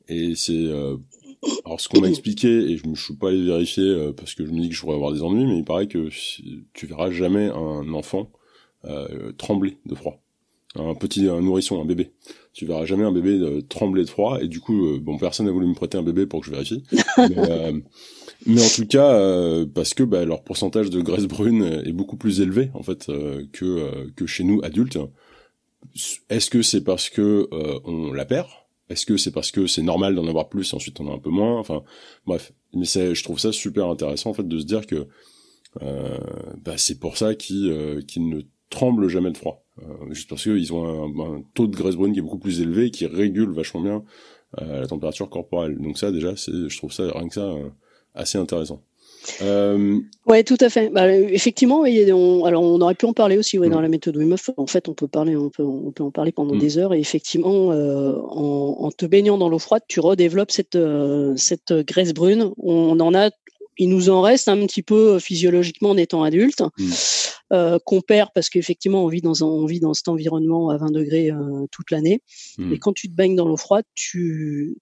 S1: et c'est alors ce qu'on m'a expliqué et je ne suis pas allé vérifier parce que je me dis que je pourrais avoir des ennuis, mais il paraît que tu verras jamais un enfant trembler de froid un petit un nourrisson, un bébé. Tu verras jamais un bébé euh, trembler de froid. Et du coup, euh, bon, personne n'a voulu me prêter un bébé pour que je vérifie. mais, euh, mais, en tout cas, parce que bah, leur pourcentage de graisse brune est beaucoup plus élevé en fait que que chez nous adultes. Est-ce que c'est parce que on la perd? Est-ce que c'est parce que c'est normal d'en avoir plus et ensuite on a un peu moins? Enfin, bref. Mais je trouve ça super intéressant en fait de se dire que bah, c'est pour ça qu'ils qu'ils ne tremblent jamais de froid. Euh, juste parce qu'ils ont un, taux de graisse brune qui est beaucoup plus élevé et qui régule vachement bien euh, la température corporelle. Donc ça déjà, c'est, je trouve ça rien que ça euh, assez intéressant.
S2: Euh... Ouais, tout à fait. Bah, effectivement, on, alors on aurait pu en parler aussi ouais, dans mm. la méthode Wim En fait, on peut parler, on peut, on peut en parler pendant mm. des heures. Et effectivement, euh, en, en, te baignant dans l'eau froide, tu redéveloppes cette, cette graisse brune. On en a il nous en reste un petit peu euh, physiologiquement en étant adulte, mm. euh, qu'on perd parce qu'effectivement on vit dans on vit dans cet environnement à 20 degrés euh, toute l'année. Mm. Et quand tu te baignes dans l'eau froide, tu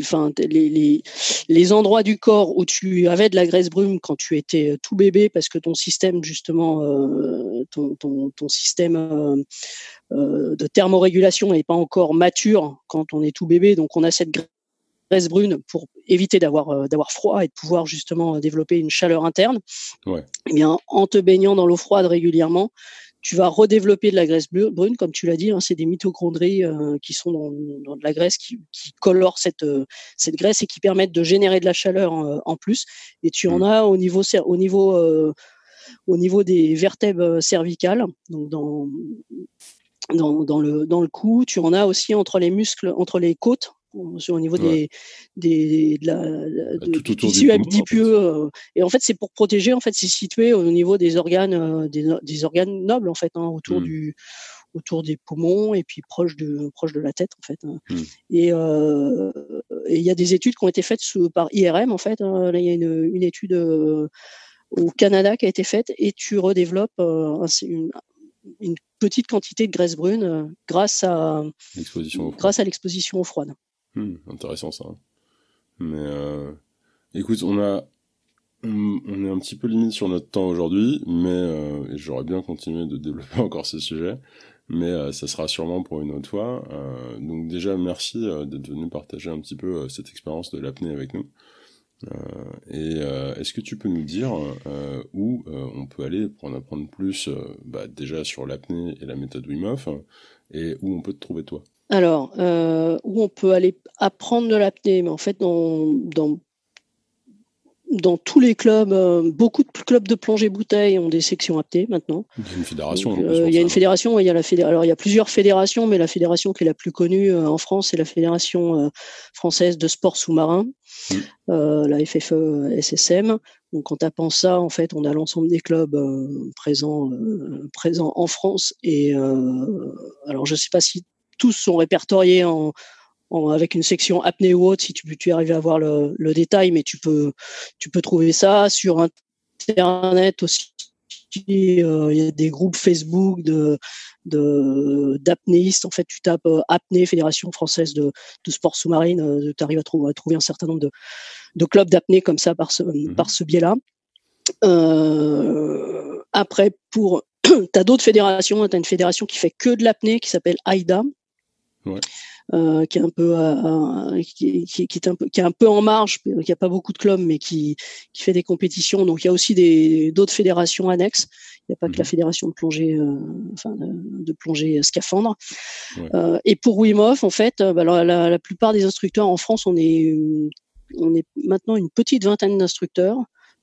S2: enfin, les, les, les, endroits du corps où tu avais de la graisse brune quand tu étais tout bébé, parce que ton système justement, ton, ton, ton, système de thermorégulation n'est pas encore mature quand on est tout bébé, donc on a cette graisse brune pour éviter d'avoir euh, d'avoir froid et de pouvoir justement euh, développer une chaleur interne. Ouais. Eh bien, en te baignant dans l'eau froide régulièrement, tu vas redévelopper de la graisse brune, comme tu l'as dit, hein, c'est des mitochondries euh, qui sont dans, dans, de la graisse qui, qui colorent cette, cette graisse et qui permettent de générer de la chaleur en, plus. Et tu en mmh. as au niveau, au niveau, au niveau des vertèbres cervicales, donc dans, dans, dans, le, dans le cou. Tu en as aussi entre les muscles, entre les côtes, au niveau des, des de la, bah, de, du tissu adipeux. Euh, et en fait, c'est pour protéger. En fait, c'est situé au niveau des organes, euh, des, des organes nobles en fait, hein, autour mmh. du autour des poumons et puis proche de proche de la tête en fait. Hein. Mmh. Euh, et il y a des études qui ont été faites sous, par IRM en fait. Hein. Là, il y a une, une étude au Canada qui a été faite et tu redéveloppes une, une petite quantité de graisse brune grâce à grâce à l'exposition au froid.
S1: Hmm, intéressant ça. Mais euh, écoute, on a on, est un petit peu limite sur notre temps aujourd'hui, mais euh, j'aurais bien continué de développer encore ce sujet, mais euh, ça sera sûrement pour une autre fois. Euh, donc déjà, merci d'être venu partager un petit peu cette expérience de l'apnée avec nous. et est-ce que tu peux nous dire où on peut aller pour en apprendre plus, bah, déjà sur l'apnée et la méthode Wim Hof, et où on peut te trouver toi?
S2: Alors, euh, où on peut aller apprendre de l'apnée, mais en fait, dans, dans, dans tous les clubs, euh, beaucoup de clubs de plongée bouteille ont des sections apnée maintenant.
S1: Il y a une fédération.
S2: Euh, il y a une fédération, il y a la fédération. Alors, il y a plusieurs fédérations, mais la fédération qui est la plus connue en France, c'est la fédération française de sport sous-marin, mmh. la FFE SSM. Donc, en tapant ça, en fait, on a l'ensemble des clubs présents, présents en France. Et alors, je ne sais pas si tous sont répertoriés en, avec une section apnée ou autre si tu, tu arrives à voir le, le, détail, mais tu peux, tu peux trouver ça sur Internet aussi. Euh, il y a des groupes Facebook de d'apnéistes. En fait, tu tapes euh, apnée Fédération française de, de sport sous-marine, euh, tu arrives à, trouver, à trouver un certain nombre de, de clubs d'apnée comme ça par ce, mmh par ce biais-là. après, pour tu as d'autres fédérations. Tu as une fédération qui fait que de l'apnée qui s'appelle AIDA, euh, qui est un peu, euh, qui, qui, qui, est un peu, qui est un peu en marge, qui a pas beaucoup de clubs, mais qui, qui fait des compétitions. Donc il y a aussi des d'autres fédérations annexes. Il n'y a pas que la mhm. fédération de plongée, euh, enfin de, de, plongée scaphandre. Euh, et pour Wim Hof, en fait, bah, la, la, la, plupart des instructeurs en France, on est, on est maintenant une petite vingtaine d'instructeurs.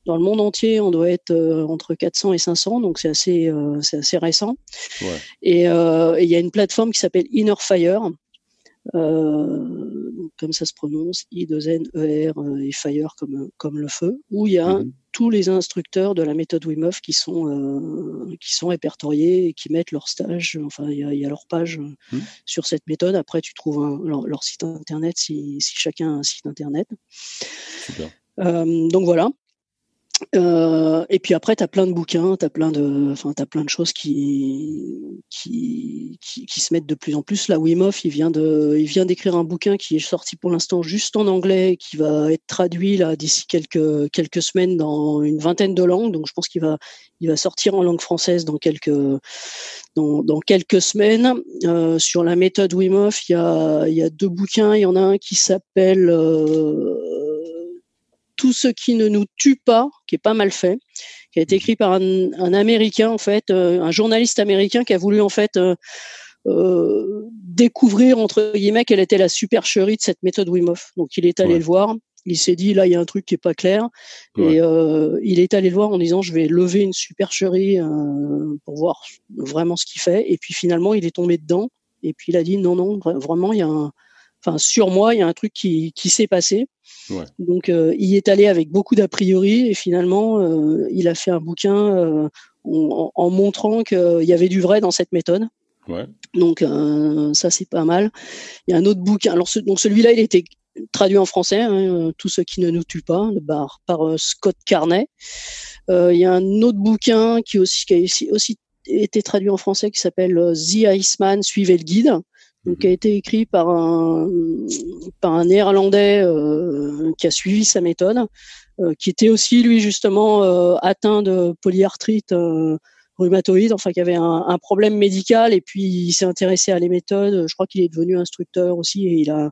S2: Dans le monde entier, on doit être euh, entre 400 et 500, donc c'est assez, euh, c'est assez récent. Ouais. Et euh, il y a une plateforme qui s'appelle Inner Fire, comme ça se prononce, I 2 N E R et Fire comme comme le feu, où il y a mm-hmm. tous les instructeurs de la méthode Wim Hof qui sont qui sont répertoriés et qui mettent leur stage, enfin il y a, y a, leur page mm. sur cette méthode. Après tu trouves un, leur, leur, site internet si, si chacun a un site internet. Super. donc voilà. Euh, et puis après, tu as plein de bouquins, tu as plein de, enfin, as plein de choses qui, qui, qui, se mettent de plus en plus. Là, Wim Hof, il vient de, il vient d'écrire un bouquin qui est sorti pour l'instant juste en anglais, qui va être traduit là d'ici quelques quelques semaines dans une vingtaine de langues. Donc, je pense qu'il va, il va sortir en langue française dans quelques dans, dans quelques semaines. Euh, sur la méthode Wim Hof, il y a, il y a deux bouquins. Il y en a un qui s'appelle euh, tout ce qui ne nous tue pas, qui est pas mal fait, qui a été écrit par un, américain en fait, euh, un journaliste américain qui a voulu en fait euh, euh, découvrir entre guillemets quelle était la supercherie de cette méthode Wim Hof. Donc il est allé le voir, il s'est dit là il y a un truc qui est pas clair et il est allé le voir en disant je vais lever une supercherie pour voir vraiment ce qu'il fait et puis finalement il est tombé dedans et puis il a dit non non vraiment il y a un enfin sur moi il y a un truc qui, qui s'est passé donc, euh, il est allé avec beaucoup d'a priori et finalement, euh, il a fait un bouquin euh, en, montrant qu'il y avait du vrai dans cette méthode. Donc, ça, c'est pas mal. Il y a un autre bouquin. Alors, donc celui-là, il était traduit en français, hein, Tout ce qui ne nous tue pas, par, par Scott Carney. il y a un autre bouquin qui, aussi, qui a aussi été traduit en français qui s'appelle The Iceman, suivez le guide donc, qui a été écrit par un par un néerlandais euh, qui a suivi sa méthode, euh, qui était aussi lui justement euh, atteint de polyarthrite rhumatoïde, enfin qui avait un, un, problème médical et puis il s'est intéressé à les méthodes. Je crois qu'il est devenu instructeur aussi et il a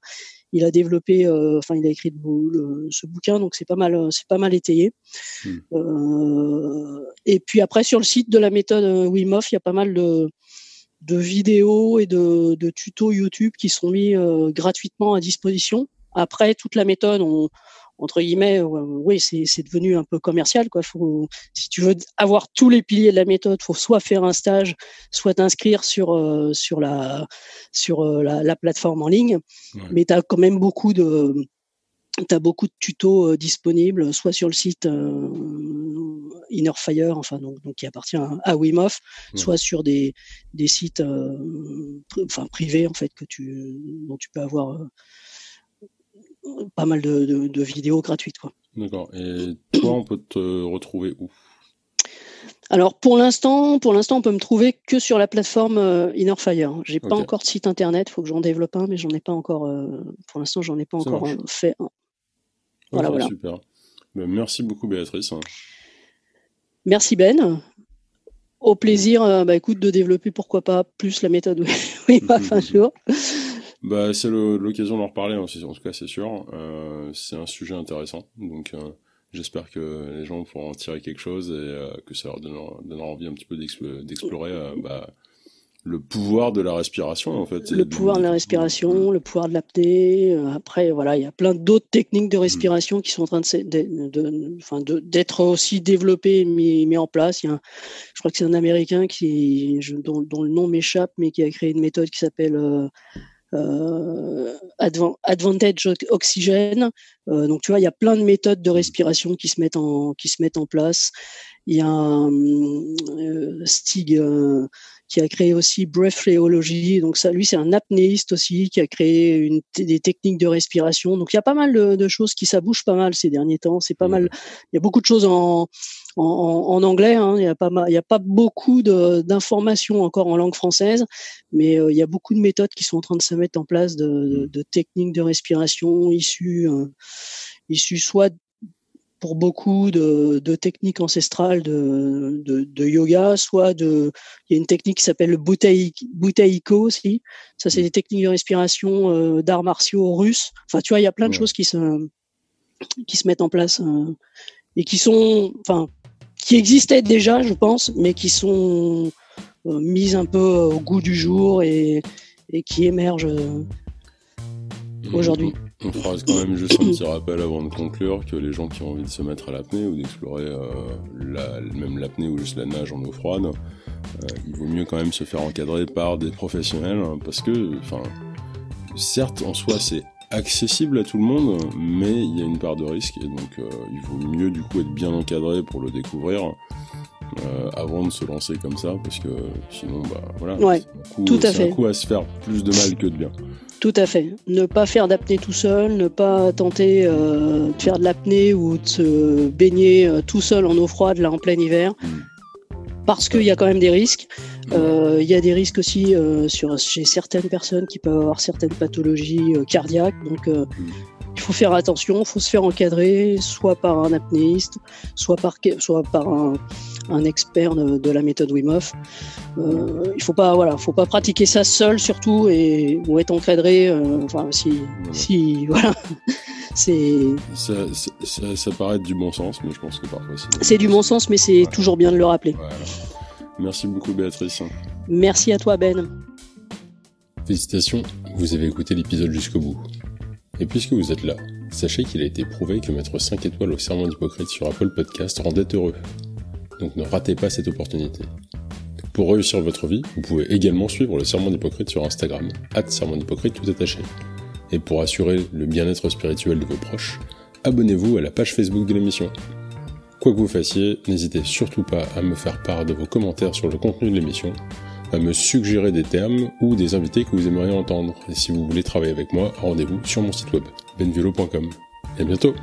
S2: il a développé, enfin il a écrit le, ce bouquin, donc c'est pas mal, c'est pas mal étayé. Hmm. et puis après sur le site de la méthode Wim Hof, il y a pas mal de de vidéos et de, de tutos YouTube qui sont mis euh, gratuitement à disposition. Après, toute la méthode, on, entre guillemets, euh, oui, c'est devenu un peu commercial. Quoi. Faut, si tu veux avoir tous les piliers de la méthode, faut soit faire un stage, soit t'inscrire sur euh, sur la sur la, la, plateforme en ligne. Mais tu as quand même beaucoup de tu as beaucoup de tutos disponibles, soit sur le site Inner Fire, enfin donc, qui appartient à, Wim Hof, soit sur des, des sites euh, enfin privés en fait que tu dont tu peux avoir euh, pas mal de, de, vidéos gratuites quoi.
S1: D'accord. Et toi, on peut te retrouver où?
S2: Alors pour l'instant, pour l'instant, on peut me trouver que sur la plateforme euh, Innerfire. J'ai pas encore de site internet, faut que j'en développe un, mais j'en ai pas encore. pour l'instant, j'en ai pas encore fait un.
S1: Voilà, voilà. Super. Ben, merci beaucoup, Béatrice.
S2: Merci Ben. Au plaisir, euh, bah, écoute, de développer pourquoi pas plus la méthode oui, un jour.
S1: Bah, c'est l'occasion d'en reparler, hein, en tout cas, c'est sûr. Euh, c'est un sujet intéressant, donc euh, j'espère que les gens pourront en tirer quelque chose et que ça leur donnera, envie un petit peu d'explorer bah, le pouvoir de la respiration en fait.
S2: Le pouvoir de la respiration, le pouvoir de l'apnée. Euh, après, voilà, il y a plein d'autres techniques de mm. respiration qui sont en train de, d'être aussi développées et mis, en place. Il y a je crois que c'est un Américain qui, dont, le nom m'échappe, mais qui a créé une méthode qui s'appelle euh, euh, Advantage Oxygène. donc tu vois, il y a plein de méthodes de respiration qui se mettent en qui se mettent en place. Il y a un, Stig qui a créé aussi Breathleology. Donc ça, lui, c'est un apnéiste aussi qui a créé une, des techniques de respiration. Donc il y a pas mal de, choses qui ça bouge pas mal ces derniers temps. C'est pas mal. Il y a beaucoup de choses en en, en anglais. Hein. Il y a pas mal, il y a pas beaucoup d'informations encore en langue française, mais euh, il y a beaucoup de méthodes qui sont en train de se mettre en place de, de, techniques de respiration issues euh, issues soit pour beaucoup de, de techniques ancestrales de, de, de, yoga, soit de, il y a une technique qui s'appelle le butaiko aussi. Ça, c'est mm. des techniques de respiration euh, d'arts martiaux russes. Enfin, tu vois, il y a plein de choses qui se, qui se mettent en place euh, et qui sont, enfin, qui existaient déjà, je pense, mais qui sont euh, mises un peu au goût du jour et, et qui émergent euh, mm. aujourd'hui.
S1: On fera quand même juste un petit rappel avant de conclure que les gens qui ont envie de se mettre à l'apnée ou d'explorer euh, la, même l'apnée ou juste la nage en eau froide, euh, il vaut mieux quand même se faire encadrer par des professionnels hein, parce que, enfin, certes en soi c'est accessible à tout le monde, mais il y a une part de risque et donc euh, il vaut mieux du coup être bien encadré pour le découvrir euh, avant de se lancer comme ça, parce que sinon, bah voilà,
S2: Ouais,
S1: c'est un coup,
S2: tout à fait.
S1: un coup à se faire plus de mal que de bien.
S2: Tout à fait. Ne pas faire d'apnée tout seul, ne pas tenter euh, de faire de l'apnée ou de se baigner euh, tout seul en eau froide là en plein hiver.
S1: Mm.
S2: Parce qu'il y a quand même des risques. Euh, Il y a des risques aussi euh, sur, chez certaines personnes qui peuvent avoir certaines pathologies euh, cardiaques. Donc
S1: Mm.
S2: Il faut faire attention, il faut se faire encadrer, soit par un apnéiste, soit par, soit par un, un expert de, de la méthode Wim Hof. Euh, il faut pas, voilà, faut pas pratiquer ça seul surtout et ou être encadré. euh, enfin, si, si, voilà, c'est
S1: Ça, ça, ça, ça paraît être du bon sens, mais je pense que parfois c'est.
S2: c'est du bon sens, mais c'est
S1: Ouais.
S2: toujours bien de le rappeler.
S1: Voilà. Merci beaucoup, Béatrice.
S2: Merci à toi Ben.
S1: Félicitations, vous avez écouté l'épisode jusqu'au bout. Et puisque vous êtes là, sachez qu'il a été prouvé que mettre 5 étoiles au serment d'Hippocrate sur Apple Podcast rendait heureux. Donc ne ratez pas cette opportunité. Pour réussir votre vie, vous pouvez également suivre le serment d'Hippocrate sur Instagram, serment d'Hippocrate tout attaché. Et pour assurer le bien-être spirituel de vos proches, abonnez-vous à la page Facebook de l'émission. Quoi que vous fassiez, n'hésitez surtout pas à me faire part de vos commentaires sur le contenu de l'émission à me suggérer des termes ou des invités que vous aimeriez entendre. Et si vous voulez travailler avec moi, rendez-vous sur mon site web, benvelo.com. Et à bientôt